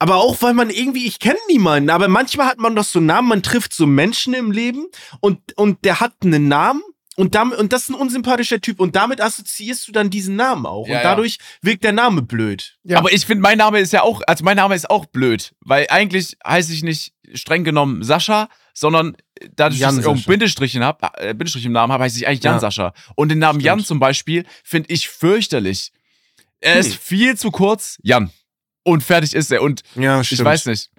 Aber auch, weil man irgendwie, ich kenne niemanden, aber manchmal hat man doch so Namen, man trifft so Menschen im Leben und, und der hat einen Namen und, damit, und das ist ein unsympathischer Typ und damit assoziierst du dann diesen Namen auch. Ja, und ja. dadurch wirkt der Name blöd. Ja. aber ich finde, mein Name ist ja auch, also mein Name ist auch blöd, weil eigentlich heiße ich nicht streng genommen Sascha, sondern dadurch, Jan dass ich einen. Bindestrich, hab, äh, Bindestrich im Namen habe, heiße ich eigentlich Jan Ja. Sascha. Und den Namen Stimmt. Jan zum Beispiel finde ich fürchterlich. Er ist Hm. viel zu kurz, Jan. Und fertig ist er. Und Ja, ich weiß nicht.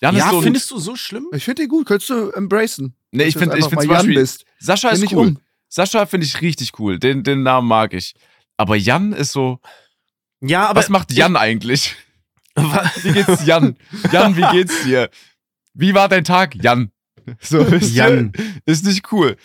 Jan Ja, ist so findest du so schlimm? Ich finde den gut, könntest du embracen. Nee, ich finde ich find zum Beispiel, bist. Sascha ist nicht cool. um. Sascha finde ich richtig cool. Den, den Namen mag ich. Aber Jan ist so. Ja, aber. was macht Jan eigentlich? Wa- Wie geht's Jan? Jan, wie geht's dir? Wie war dein Tag, Jan? So? Jan. Ist nicht cool.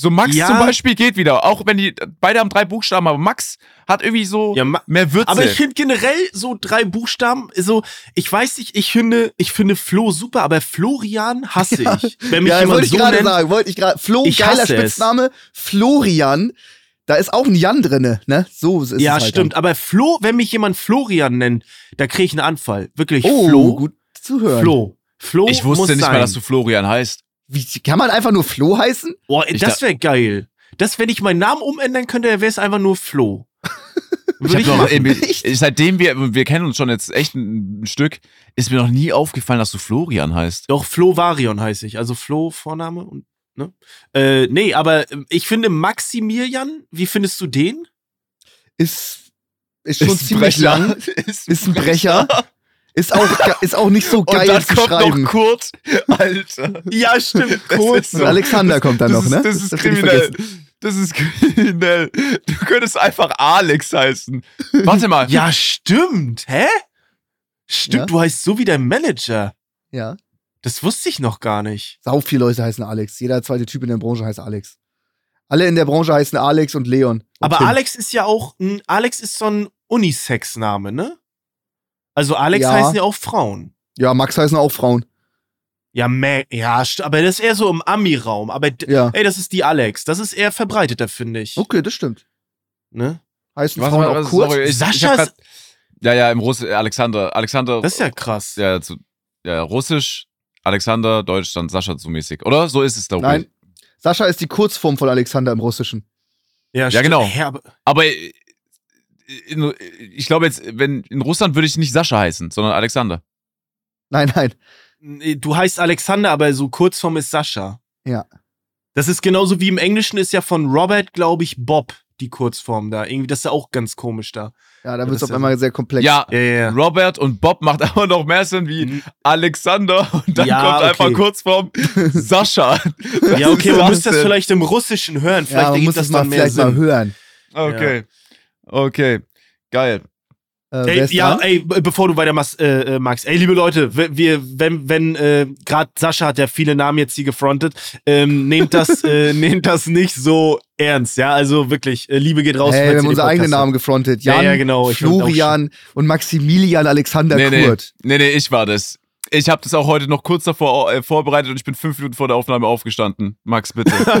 So Max Ja. zum Beispiel geht wieder. Auch wenn die beide haben drei Buchstaben, aber Max hat irgendwie so Ja, ma- mehr Würze. Aber ich finde generell so drei Buchstaben, so, ich weiß nicht, ich finde, ich finde Flo super, aber Florian hasse ich. Wenn mich Ja, jemand wollte ich so gerade nennt, sagen. Wollte ich gerade. Flo, Ich geiler hasse es. Spitzname. Florian. Da ist auch ein Jan drinne, ne? So ist ja, es halt stimmt. Aber Flo, wenn mich jemand Florian nennt, da kriege ich einen Anfall. Wirklich, Dann. Oh, Flo. gut zu hören. Flo. Flo. ich wusste muss nicht sein. mal, dass du Florian heißt. Wie, kann man einfach nur Flo heißen? Boah, Ich das wäre geil. Das, wenn ich meinen Namen umändern könnte, wäre es einfach nur Flo. Ich hab ich noch, ey, seitdem wir, wir kennen uns schon jetzt echt ein, ein Stück, ist mir noch nie aufgefallen, dass du Florian heißt. Doch, Flo Varion heiße ich. Also Flo, Vorname und, ne? Äh, nee, aber ähm, ich finde Maximilian, wie findest du den? Ist, ist schon Ist ziemlich Brecher. lang. Ist ein Brecher. Ist auch, ist auch nicht so geil Und dann zu kommt schreiben. noch Kurt. Alter. Ja, stimmt. Das Kurz. ist Und Alexander kommt dann das noch, ist, ne? Das ist nicht kriminell. Das ist kriminell. Du könntest einfach Alex heißen. Warte mal. Ja, stimmt. Hä? Stimmt, Ja? du heißt so wie dein Manager. Ja. Das wusste ich noch gar nicht. Sau viele Leute heißen Alex. Jeder zweite Typ in der Branche heißt Alex. Alle in der Branche heißen Alex und Leon. Und Aber Tim. Alex ist ja auch ein, Alex ist so ein Unisex-Name, ne? Also Alex Ja. heißen ja auch Frauen. Ja, Max heißen auch Frauen. Ja, Ma ja, aber das ist eher so im Ami-Raum. Aber Ja. ey, das ist die Alex. Das ist eher verbreiteter, finde ich. Okay, das stimmt. Ne? Heißen Warte Frauen mal, auch was- kurz? sorry, ich, ich Sascha grad, Ja, ja, im Russ Alexander. Alexander. das ist ja krass. ja, zu, ja, Russisch, Alexander, Deutsch, dann Sascha so mäßig. Oder? So ist es doch. Nein. Sascha ist die Kurzform von Alexander im Russischen. Ja, Ja, genau. Aber, Aber in, ich glaube jetzt, wenn in Russland würde ich nicht Sascha heißen, sondern Alexander. Nein, nein. du heißt Alexander, aber so Kurzform ist Sascha. Ja. Das ist genauso wie im Englischen ist ja von Robert, glaube ich, Bob die Kurzform da. Irgendwie, das ist ja auch ganz komisch da. Ja, da wird es das auf einmal sehr komplex. Ja, Ja, ja, ja. Robert und Bob macht aber noch mehr Sinn wie Mhm. Alexander und dann Ja, kommt einfach okay. kurz vorm Sascha. Ja, okay, man müsste das vielleicht im Russischen hören. Vielleicht ja man ergibt muss das es mal dann mehr vielleicht mal Sinn. hören. Okay. Okay. Geil. Äh, Ey, ja, dran? ey, bevor du weitermachst, äh, äh, Max. Ey, liebe Leute, wir, wenn, wenn, äh, gerade Sascha hat ja viele Namen jetzt hier gefrontet, ähm, nehmt das, äh, nehmt das nicht so ernst, ja, also wirklich, äh, Liebe geht raus. Hey, wir haben unsere eigenen. Namen gefrontet. Ja, Jan, ja, genau, ich Florian und Maximilian Alexander Nee, nee, Kurt. nee, nee, ich war das. Ich habe das auch heute noch kurz davor äh, vorbereitet und ich bin fünf Minuten vor der Aufnahme aufgestanden. Max, bitte.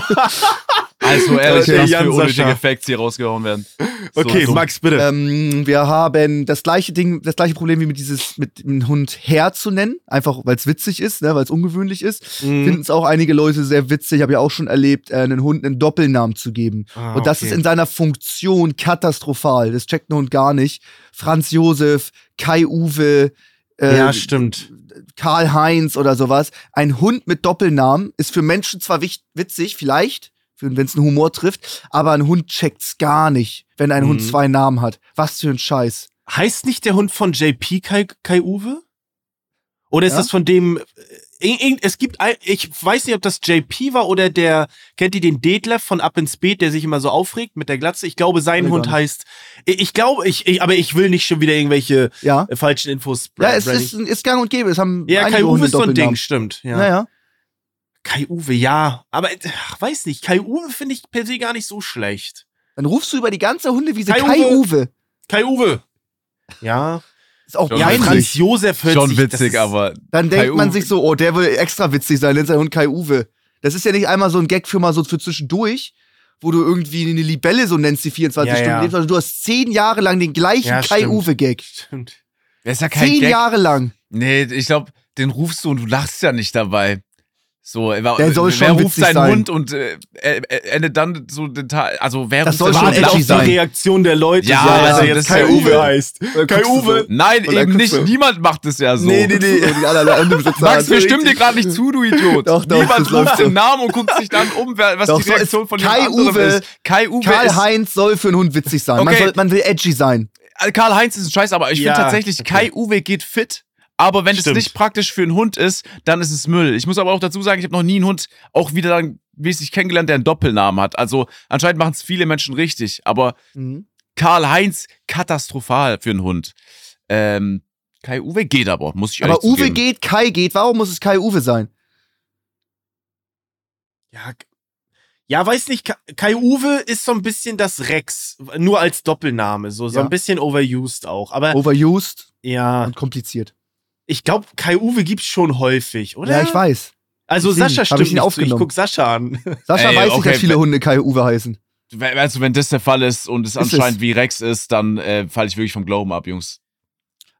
also ehrlich, Okay, was für unnötige. Facts hier rausgehauen werden. So Okay, dumm. Max, bitte. Ähm, wir haben das gleiche Ding, das gleiche Problem wie mit dieses, mit dem Hund Herr zu nennen. Einfach, weil es witzig ist, ne, weil es ungewöhnlich ist. Mhm. Finden es auch einige Leute sehr witzig. Habe ja auch schon erlebt, äh, einen Hund einen Doppelnamen zu geben. Ah, Und das okay. ist in seiner Funktion katastrophal. Das checkt ein Hund gar nicht. Franz Josef, Kai Uwe, äh, ja, stimmt. Karl Heinz oder sowas. Ein Hund mit Doppelnamen ist für Menschen zwar witzig, vielleicht, wenn es einen Humor trifft, aber ein Hund checkt's gar nicht, wenn ein Hund Mhm. zwei Namen hat. Was für ein Scheiß. Heißt nicht der Hund von JP Kai, Kai Uwe? Oder ist Ja? das von dem. äh, Es gibt ich weiß nicht, ob das JP war oder der, kennt ihr den Detlef von Up ins Beet, der sich immer so aufregt mit der Glatze? Ich glaube, sein Hund nicht. heißt. Ich, glaube, ich, ich, aber ich will nicht schon wieder irgendwelche Ja. äh, falschen Infos. Ja, es ist, ist gang und gäbe. Es haben ja, Kai Uwe ist so ein Ding, stimmt. Ja. Naja. Kai Uwe, ja. Aber ach, weiß nicht, Kai Uwe finde ich per se gar nicht so schlecht. Dann rufst du über die ganze Hundewiese Kai Kai, Uwe. Uwe. Kai Uwe. Ja. Ist auch Ja, peinlich. Franz Josef hört Schon sich, witzig, ist- aber Dann Kai denkt man Uwe. sich so, oh, der will extra witzig sein, nennt sein Hund Kai Uwe. Das ist ja nicht einmal so ein Gag für mal so für zwischendurch, wo du irgendwie eine Libelle so nennst, die 24 Ja, Stunden ja. lebst, sondern du hast zehn Jahre lang den gleichen Ja, Kai stimmt. Uwe-Gag. Stimmt. das ist ja kein Zehn Gag. Jahre lang. Nee, ich glaube, den rufst du und du lachst ja nicht dabei. So, wer, Der soll wer ruft seinen sein. Hund und äh, endet dann so den Tag. Also wer Das ruft soll seinen schon lacht? auch die sein. Reaktion der Leute, Ja, so, als also er jetzt das Kai ja Uwe heißt. Äh, Kai Uwe. Nein, Und dann eben nicht. du- Niemand macht es ja so. Nee, nee, nee. Die alle Hundebesitzer Max, wir stimmen dir gerade nicht zu, du Idiot. Doch, doch, Niemand ruft so. den Namen und guckt sich dann um, was Doch, die so Reaktion ist von Kai Uwe. ist. Kai Uwe ist. Karl-Heinz soll für einen Hund witzig sein. Man, Okay. soll, man will edgy sein. Karl-Heinz ist ein Scheiß, aber ich Ja, finde tatsächlich. Kai Uwe geht fit. Aber wenn es Stimmt. nicht praktisch für einen Hund ist, dann ist es Müll. Ich muss aber auch dazu sagen, ich habe noch nie einen Hund auch wieder dann mäßig kennengelernt, der einen Doppelnamen hat. Also anscheinend machen es viele Menschen richtig. Aber Mhm. Karl-Heinz, katastrophal für einen Hund. Ähm, Kai Uwe geht aber, muss ich Aber Uwe zugeben. geht, Kai geht. Warum muss es Kai Uwe sein? Ja, ja, weiß nicht, Ka- Kai Uwe ist so ein bisschen das Rex, nur als Doppelname, so, so Ja. ein bisschen overused auch. Aber Overused ja, und kompliziert. Ich glaube, Kai Uwe gibt's schon häufig, oder? Ja, ich weiß. Also Deswegen Sascha stimmt ich ihn nicht zu. Ich aufgenommen. guck Sascha an. Sascha Ey, weiß nicht, okay, dass viele Hunde Kai Uwe heißen. Wenn- Also, wenn das der Fall ist und es Ist anscheinend es. wie Rex ist, dann äh, falle ich wirklich vom Glauben ab, Jungs.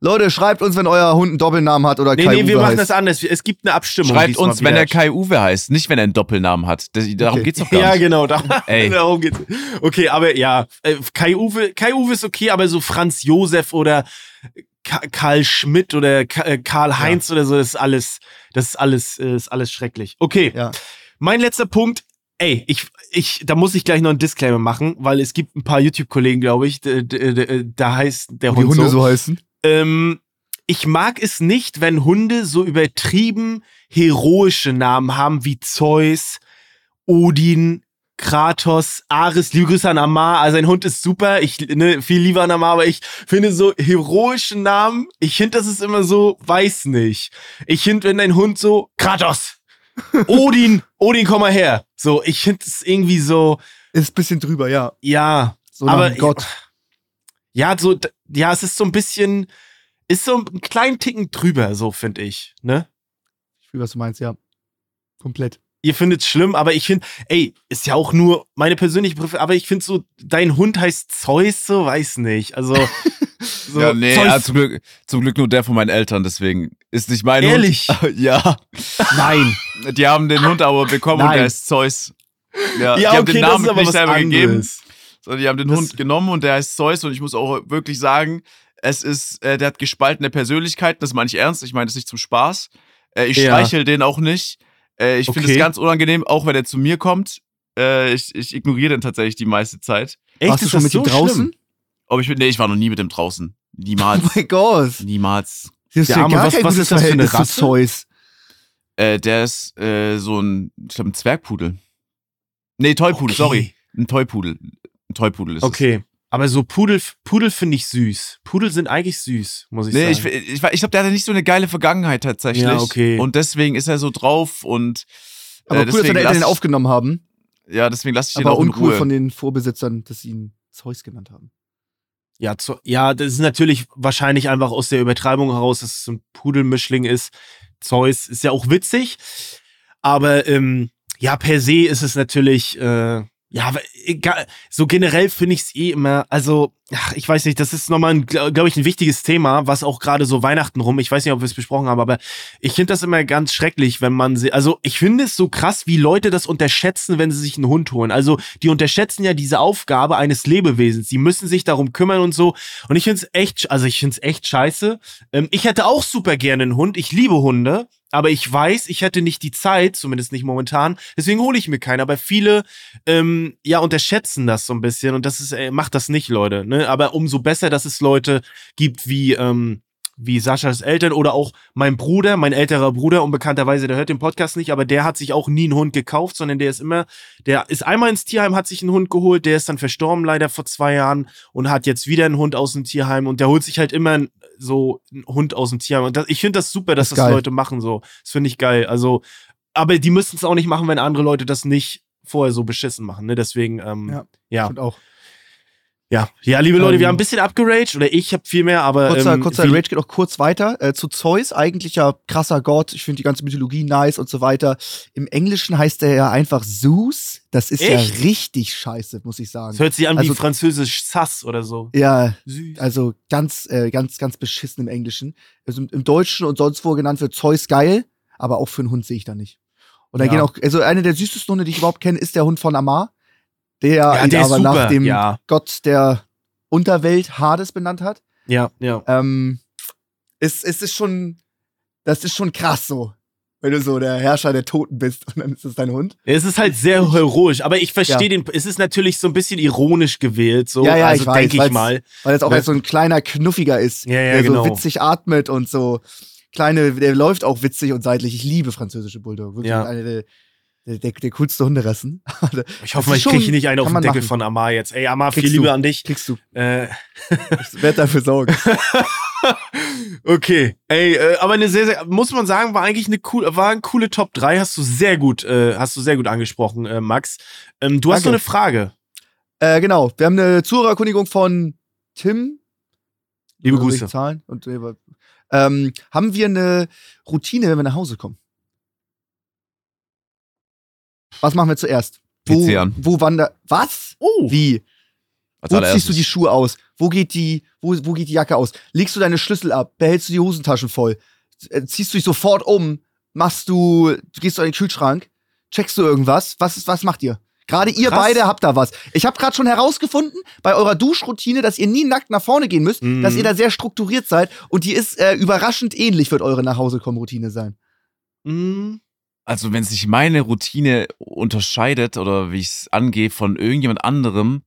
Leute, schreibt uns, wenn euer Hund einen Doppelnamen hat oder Nee, Kai nee, Uwe wir machen heißt. das anders. Es gibt eine Abstimmung. Schreibt uns, wenn er Kai Uwe heißt, nicht wenn er einen Doppelnamen hat. Das, darum Okay. geht's doch gar Ja, nicht. genau, da, Ey. darum geht's. Okay, aber ja, äh, Kai Uwe, Kai Uwe ist okay, aber so Franz Josef oder Karl Schmidt oder äh, Karl Heinz oder so, das ist alles, das ist alles, äh, ist alles schrecklich. Okay, Ja. mein letzter Punkt. Ey, ich, ich, da muss ich gleich noch einen Disclaimer machen, weil es gibt ein paar YouTube-Kollegen, glaube ich, d- da heißt der Wo die Hund Hunde so. so heißen. Ähm, ich mag es nicht, wenn Hunde so übertrieben heroische Namen haben wie Zeus, Odin, Kratos, Ares, Grüße an Amar. Also ein Hund ist super, ich ne, viel lieber an Amar, aber ich finde so heroische Namen, ich finde, das ist immer so, weiß nicht. Ich finde, wenn dein Hund so, Kratos, Odin, Odin, komm mal her. So, ich finde es irgendwie so, Ist ein bisschen drüber, ja. ja, So aber Gott. ja, so, ja, es ist so ein bisschen, ist so einen kleinen Ticken drüber, so finde ich, ne? Ich will, was du meinst, ja. Komplett. Ihr findet's schlimm, aber ich finde, ey, ist ja auch nur meine persönliche Präferenz, aber ich finde so, dein Hund heißt Zeus, so, weiß nicht. Also, so, ja, nee, ja, zum, Glück, zum Glück nur der von meinen Eltern, deswegen ist nicht mein Ehrlich? Hund. ja, nein. die haben den Hund aber bekommen und Nein. der ist Zeus. Ja, die Ja, haben okay, den das Namen nicht selber gegeben, anderes. sondern die haben den Das- Hund genommen und der heißt Zeus und ich muss auch wirklich sagen, es ist, äh, der hat gespaltene Persönlichkeiten, das meine ich ernst, ich meine das nicht zum Spaß. Äh, ich Ja. streichel den auch nicht. Äh, ich finde Okay. es ganz unangenehm, auch wenn er zu mir kommt. Äh, ich, ich ignoriere den tatsächlich die meiste Zeit. Echt, Warst du ist schon mit ihm so draußen? schlimm? Ob ich mit, nee, ich war noch nie mit dem draußen. Oh Niemals. mein Gott. Niemals. Das ist Der ja Arme, gar was- kein was ist das für eine Rasse? Äh, der ist äh, so ein, ich glaube, ein Zwergpudel. Nee, Toypudel, Okay. sorry. Ein Toypudel. Ein Toypudel ist es. Aber so Pudel, Pudel finde ich süß. Pudel sind eigentlich süß, muss ich Nee, sagen. ich, ich, ich glaube, der hatte nicht so eine geile Vergangenheit tatsächlich. Ja, okay. Und deswegen ist er so drauf und Aber äh, cool, dass deswegen seine Eltern ich- aufgenommen haben. Ja, deswegen lasse ich den Aber auch in uncool Ruhe. von den Vorbesitzern, dass sie ihn Zeus genannt haben. Ja, zu, ja, das ist natürlich wahrscheinlich einfach aus der Übertreibung heraus, dass es ein Pudelmischling ist. Zeus ist ja auch witzig. Aber ähm, ja, per se ist es natürlich, äh, ja, aber egal, so generell finde ich es eh immer, also, ach, ich weiß nicht, das ist nochmal, glaube glaub ich, ein wichtiges Thema, was auch gerade so Weihnachten rum, ich weiß nicht, ob wir es besprochen haben, aber ich finde das immer ganz schrecklich, wenn man sie, also ich finde es so krass, wie Leute das unterschätzen, wenn sie sich einen Hund holen. Also die unterschätzen ja diese Aufgabe eines Lebewesens. Die müssen sich darum kümmern und so. Und ich finde es echt, also ich finde es echt scheiße. Ähm, ich hätte auch super gerne einen Hund. Ich liebe Hunde. Aber ich weiß, ich hätte nicht die Zeit, zumindest nicht momentan. Deswegen hole ich mir keinen. Aber viele, ähm, ja, unterschätzen das so ein bisschen. Und das ist, äh, macht das nicht, Leute. Ne? Aber umso besser, dass es Leute gibt wie, ähm, wie Saschas Eltern oder auch mein Bruder, mein älterer Bruder, unbekannterweise, der hört den Podcast nicht, aber der hat sich auch nie einen Hund gekauft, sondern der ist immer, der ist einmal ins Tierheim, hat sich einen Hund geholt, der ist dann verstorben leider vor zwei Jahren und hat jetzt wieder einen Hund aus dem Tierheim und der holt sich halt immer so einen Hund aus dem Tierheim. Und das, ich finde das super, dass Das das. Leute machen so. Das finde ich geil. Also, aber die müssen es auch nicht machen, wenn andere Leute das nicht vorher so beschissen machen. Ne? Deswegen, ähm, Ja. ja. Und auch. Ja, ja, liebe Leute, Ähm, wir haben ein bisschen abgeraged oder ich habe viel mehr, aber Kurzer, ähm, kurzer Rage geht auch kurz weiter. Äh, zu Zeus, eigentlich ja krasser Gott. Ich finde die ganze Mythologie nice und so weiter. Im Englischen heißt er ja einfach Zeus. Das ist Echt? ja richtig scheiße, muss ich sagen. Es hört sich an Also- wie französisch Sass oder so. Ja, Süß. also ganz, äh, ganz, ganz beschissen im Englischen. Also im, im Deutschen und sonst wo genannt wird Zeus geil, aber auch für einen Hund sehe ich da nicht. Und da Ja. gehen auch, also eine der süßesten Hunde, die ich überhaupt kenne, ist der Hund von Amar, der Ja, der aber nach dem Ja. Gott der Unterwelt Hades benannt hat. Ja, ja. Ähm, es, es ist schon, das ist schon krass so. Wenn du so der Herrscher der Toten bist und dann ist es dein Hund. Es ist halt sehr heroisch, aber ich verstehe Ja. den. Es ist natürlich so ein bisschen ironisch gewählt, so. Ja, ja, also ich weiß, denke ich mal. Weil es auch Ne? als so ein kleiner Knuffiger ist, Ja, ja, der genau. so witzig atmet und so kleine, der läuft auch witzig und seitlich. Ich liebe französische Bulldog. Wirklich Ja. eine der, der, der, coolste Hunderassen. Ich hoffe mal, ich kriege nicht einen auf den Deckel machen. von Amar jetzt. Ey, Amar, viel Liebe an dich. Kriegst du. Äh, Ich werde dafür sorgen. okay. Ey, äh, aber eine sehr, sehr, muss man sagen, war eigentlich eine cool, war eine coole Top 3. Hast du sehr gut, äh, hast du sehr gut angesprochen, äh, Max. Ähm, du hast Danke. noch eine Frage. äh, genau. Wir haben eine Zuhörerkundigung von Tim. Liebe Grüße. Zahlen. Und, äh, ähm, haben wir eine Routine, wenn wir nach Hause kommen? Was machen wir zuerst? Wo, PC an. wo wandert. Was? Oh. Wie? Als Wo ziehst du die Schuhe aus? Wo geht die, wo, wo geht die Jacke aus? Legst du deine Schlüssel ab? Behältst du die Hosentaschen voll? Äh, Ziehst du dich sofort um? Machst du, du gehst du in den Kühlschrank? Checkst du irgendwas? Was, ist- was macht ihr? Gerade ihr Krass. beide habt da was. Ich habe gerade schon herausgefunden bei eurer Duschroutine, dass ihr nie nackt nach vorne gehen müsst, Mhm. dass ihr da sehr strukturiert seid und die ist äh, überraschend ähnlich, wird eure Nachhausekommen-Routine sein. Mm, Also, wenn sich meine Routine unterscheidet oder wie ich es angehe von irgendjemand anderem,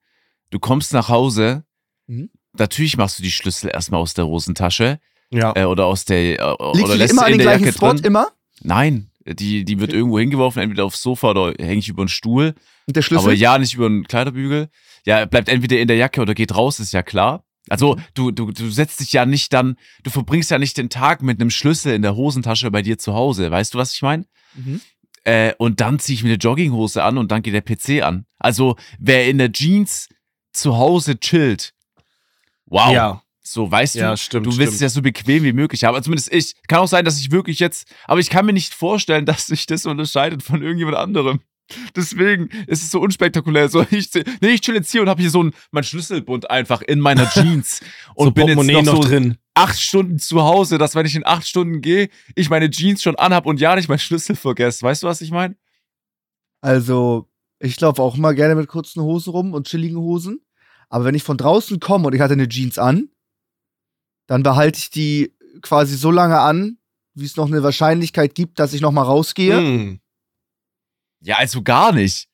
du kommst nach Hause, Mhm. natürlich machst du die Schlüssel erstmal aus der Hosentasche ja. äh, oder aus der äh, Legst oder lässt immer sie an in den der gleichen Jacke Spot? drin. Immer? Nein, die, die wird Okay. irgendwo hingeworfen, entweder aufs Sofa oder hänge ich über den Stuhl. Und der Schlüssel? Aber ja, nicht über den Kleiderbügel. Ja, bleibt entweder in der Jacke oder geht raus, ist ja klar. Also du, du, du setzt dich ja nicht dann, du verbringst ja nicht den Tag mit einem Schlüssel in der Hosentasche bei dir zu Hause. Weißt du, was ich meine? Mhm. Äh, und dann ziehe ich mir eine Jogginghose an und dann geht der PC an. Also wer in der Jeans zu Hause chillt, wow. Ja. So, weißt Ja, du, stimmt, du willst es ja so bequem wie möglich haben. Also zumindest ich. Kann auch sein, dass ich wirklich jetzt, aber ich kann mir nicht vorstellen, dass sich das unterscheidet von irgendjemand anderem. Deswegen ist es so unspektakulär. So, ich, nee, ich chill jetzt hier und habe hier so ein, mein Schlüsselbund einfach in meiner Jeans und so bin jetzt noch, noch so drin. acht Stunden zu Hause, dass wenn ich in acht Stunden gehe, ich meine Jeans schon anhab und ja nicht meinen Schlüssel vergesse. Weißt du, was ich meine? Also, ich laufe auch immer gerne mit kurzen Hosen rum und chilligen Hosen. Aber wenn ich von draußen komme und ich hatte eine Jeans an, dann behalte ich die quasi so lange an, wie es noch eine Wahrscheinlichkeit gibt, dass ich noch mal rausgehe. Mm. Ja, also gar nicht.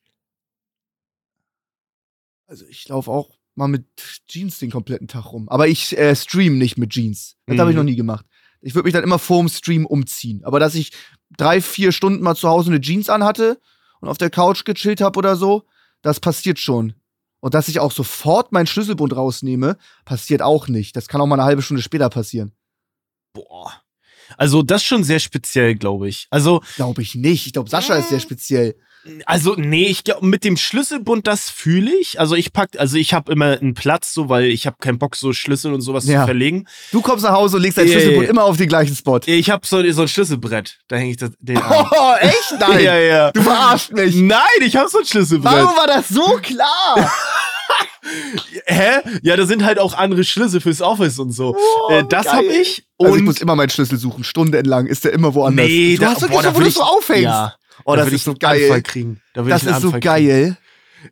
Also ich laufe auch mal mit Jeans den kompletten Tag rum. Aber ich äh, stream nicht mit Jeans. Das habe ich Mhm. noch nie gemacht. Ich würde mich dann immer vorm Stream umziehen. Aber dass ich drei, vier Stunden mal zu Hause eine Jeans anhatte und auf der Couch gechillt habe oder so, das passiert schon. Und dass ich auch sofort meinen Schlüsselbund rausnehme, passiert auch nicht. Das kann auch mal eine halbe Stunde später passieren. Boah. Also das ist schon sehr speziell, glaube ich. Also, Glaube ich nicht. Ich glaube, Sascha ist sehr speziell. also nee, ich glaube mit dem Schlüsselbund das fühle ich. Also ich pack, also ich habe immer einen Platz so, weil ich habe keinen Bock so Schlüssel und sowas Ja. zu verlegen. Du kommst nach Hause und legst deinen Ja, Schlüsselbund immer auf den gleichen Spot. Ich habe so, so ein Schlüsselbrett, da hänge ich das, den an. Oh, echt? Nein. Ja, ja. Du verarschst mich. Nein, ich habe so ein Schlüsselbrett. Warum war das so klar? Hä? Ja, da sind halt auch andere Schlüssel fürs Office und so. Oh, äh, das geil. habe ich. Und also ich muss immer meinen Schlüssel suchen. Stundenlang ist der immer woanders. nee, du hast wirklich da so, wo du so aufhängst. Ja. Oh, da das ist so Anfall geil. kriegen. Da Das ist so Anfall kriegen.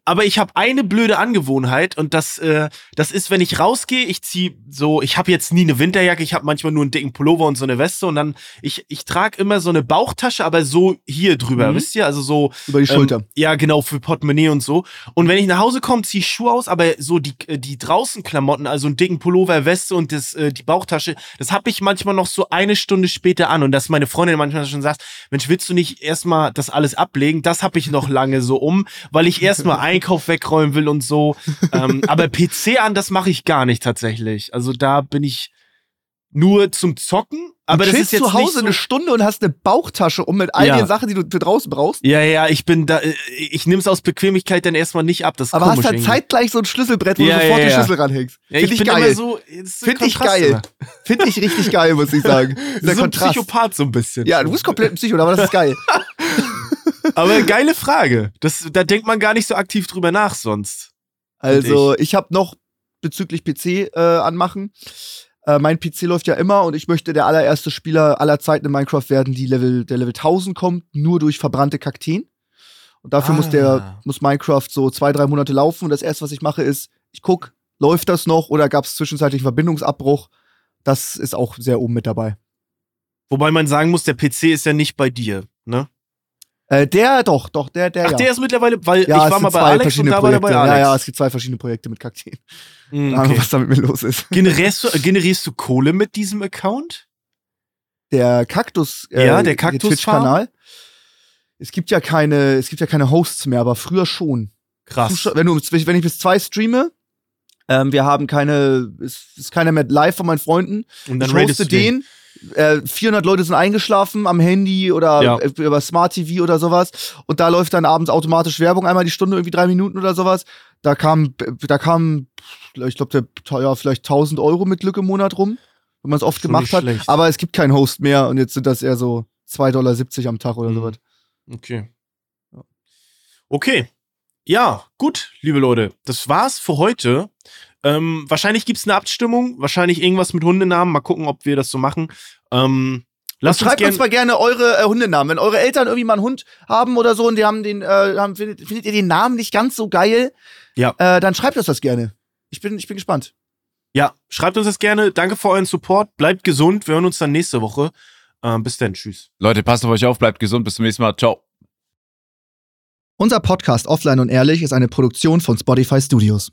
Aber ich habe eine blöde Angewohnheit und das, äh, das ist, wenn ich rausgehe, ich zieh so, ich habe jetzt nie eine Winterjacke, ich habe manchmal nur einen dicken Pullover und so eine Weste und dann, ich, ich trage immer so eine Bauchtasche, aber so hier drüber, Mhm. wisst ihr? Also so. Über die Schulter. Ähm, ja, genau, für Portemonnaie und so. Und wenn ich nach Hause komme, ziehe ich Schuhe aus, aber so die, äh, die draußen Klamotten, also einen dicken Pullover, Weste und das, äh, die Bauchtasche, das habe ich manchmal noch so eine Stunde später an. Und dass meine Freundin manchmal schon sagt, Mensch, willst du nicht erstmal das alles ablegen? Das habe ich noch lange so um, weil ich erstmal Einkauf wegräumen will und so. ähm, aber PC an, das mache ich gar nicht tatsächlich. Also da bin ich nur zum Zocken. Aber du das ist jetzt zu Hause so eine Stunde und hast eine Bauchtasche um mit all Ja. den Sachen, die du für draußen brauchst. ja, ja, ich bin da, äh, ich nehme es aus Bequemlichkeit dann erstmal nicht ab. Das ist Aber komisch hast dann irgendwie. zeitgleich so ein Schlüsselbrett, wo Ja, du sofort ja, ja. Schlüssel ranhängst. Ja, Find ich ich geil. so, das ist ein Find ich geil. immer. Finde ich richtig geil, muss ich sagen. Der so ein Kontrast. Psychopath so ein bisschen. Ja, du bist komplett ein Psycho, aber das ist geil. Aber geile Frage. Das, da denkt man gar nicht so aktiv drüber nach sonst. Also, ich habe noch bezüglich PC äh, anmachen. Äh, mein PC läuft ja immer und ich möchte der allererste Spieler aller Zeiten in Minecraft werden, die Level, der Level 1000 kommt, nur durch verbrannte Kakteen. Und dafür muss Ah. der, muss Minecraft so zwei, drei Monate laufen. Und das erste, was ich mache, ist, ich guck, läuft das noch oder gab es zwischenzeitlich einen Verbindungsabbruch? Das ist auch sehr oben mit dabei. Wobei man sagen muss, der PC ist ja nicht bei dir, ne? Äh, der, doch, doch, der, der, Ach, ja. der ist mittlerweile, weil ja, ich war mal bei Alex und da war er bei. Alex. Ja, ja, es gibt zwei verschiedene Projekte mit Kakteen. Hm, Keine Ahnung, okay. was damit mit los ist. generierst, du, generierst du Kohle mit diesem Account? der Kaktus, äh, Ja, der Kaktus-Farm? Twitch-Kanal. Es gibt ja keine, es gibt ja keine Hosts mehr, aber früher schon. Krass. Wenn, du, wenn ich bis zwei streame, ähm, wir haben keine, es ist keiner mehr live von meinen Freunden. Und dann ich hoste du den. den. Äh, 400 Leute sind eingeschlafen am Handy oder Ja. äh, über Smart TV oder sowas. Und da läuft dann abends automatisch Werbung einmal die Stunde, irgendwie drei Minuten oder sowas. Da kam, da kam, ich glaube, ja, vielleicht 1000 Euro mit Glück im Monat rum, wenn man es oft Schon gemacht hat. schlecht. Aber es gibt keinen Host mehr und jetzt sind das eher so 2,70 Dollar am Tag oder Mhm. sowas. Okay. Okay. Ja, gut, liebe Leute. Das war's für heute. Ähm, wahrscheinlich gibt's eine Abstimmung, wahrscheinlich irgendwas mit Hundenamen. Mal gucken, ob wir das so machen. Ähm, lasst uns Schreibt gerne. uns mal gerne eure äh, Hundenamen. Wenn eure Eltern irgendwie mal einen Hund haben oder so und die haben den, äh, haben, findet, findet ihr den Namen nicht ganz so geil, Ja. äh, dann schreibt uns das gerne. Ich bin, ich bin gespannt. Ja, schreibt uns das gerne. Danke für euren Support. Bleibt gesund. Wir hören uns dann nächste Woche. Ähm, bis dann. Tschüss. Leute, passt auf euch auf, bleibt gesund, bis zum nächsten Mal. Ciao. Unser Podcast Offline und Ehrlich ist eine Produktion von Spotify Studios.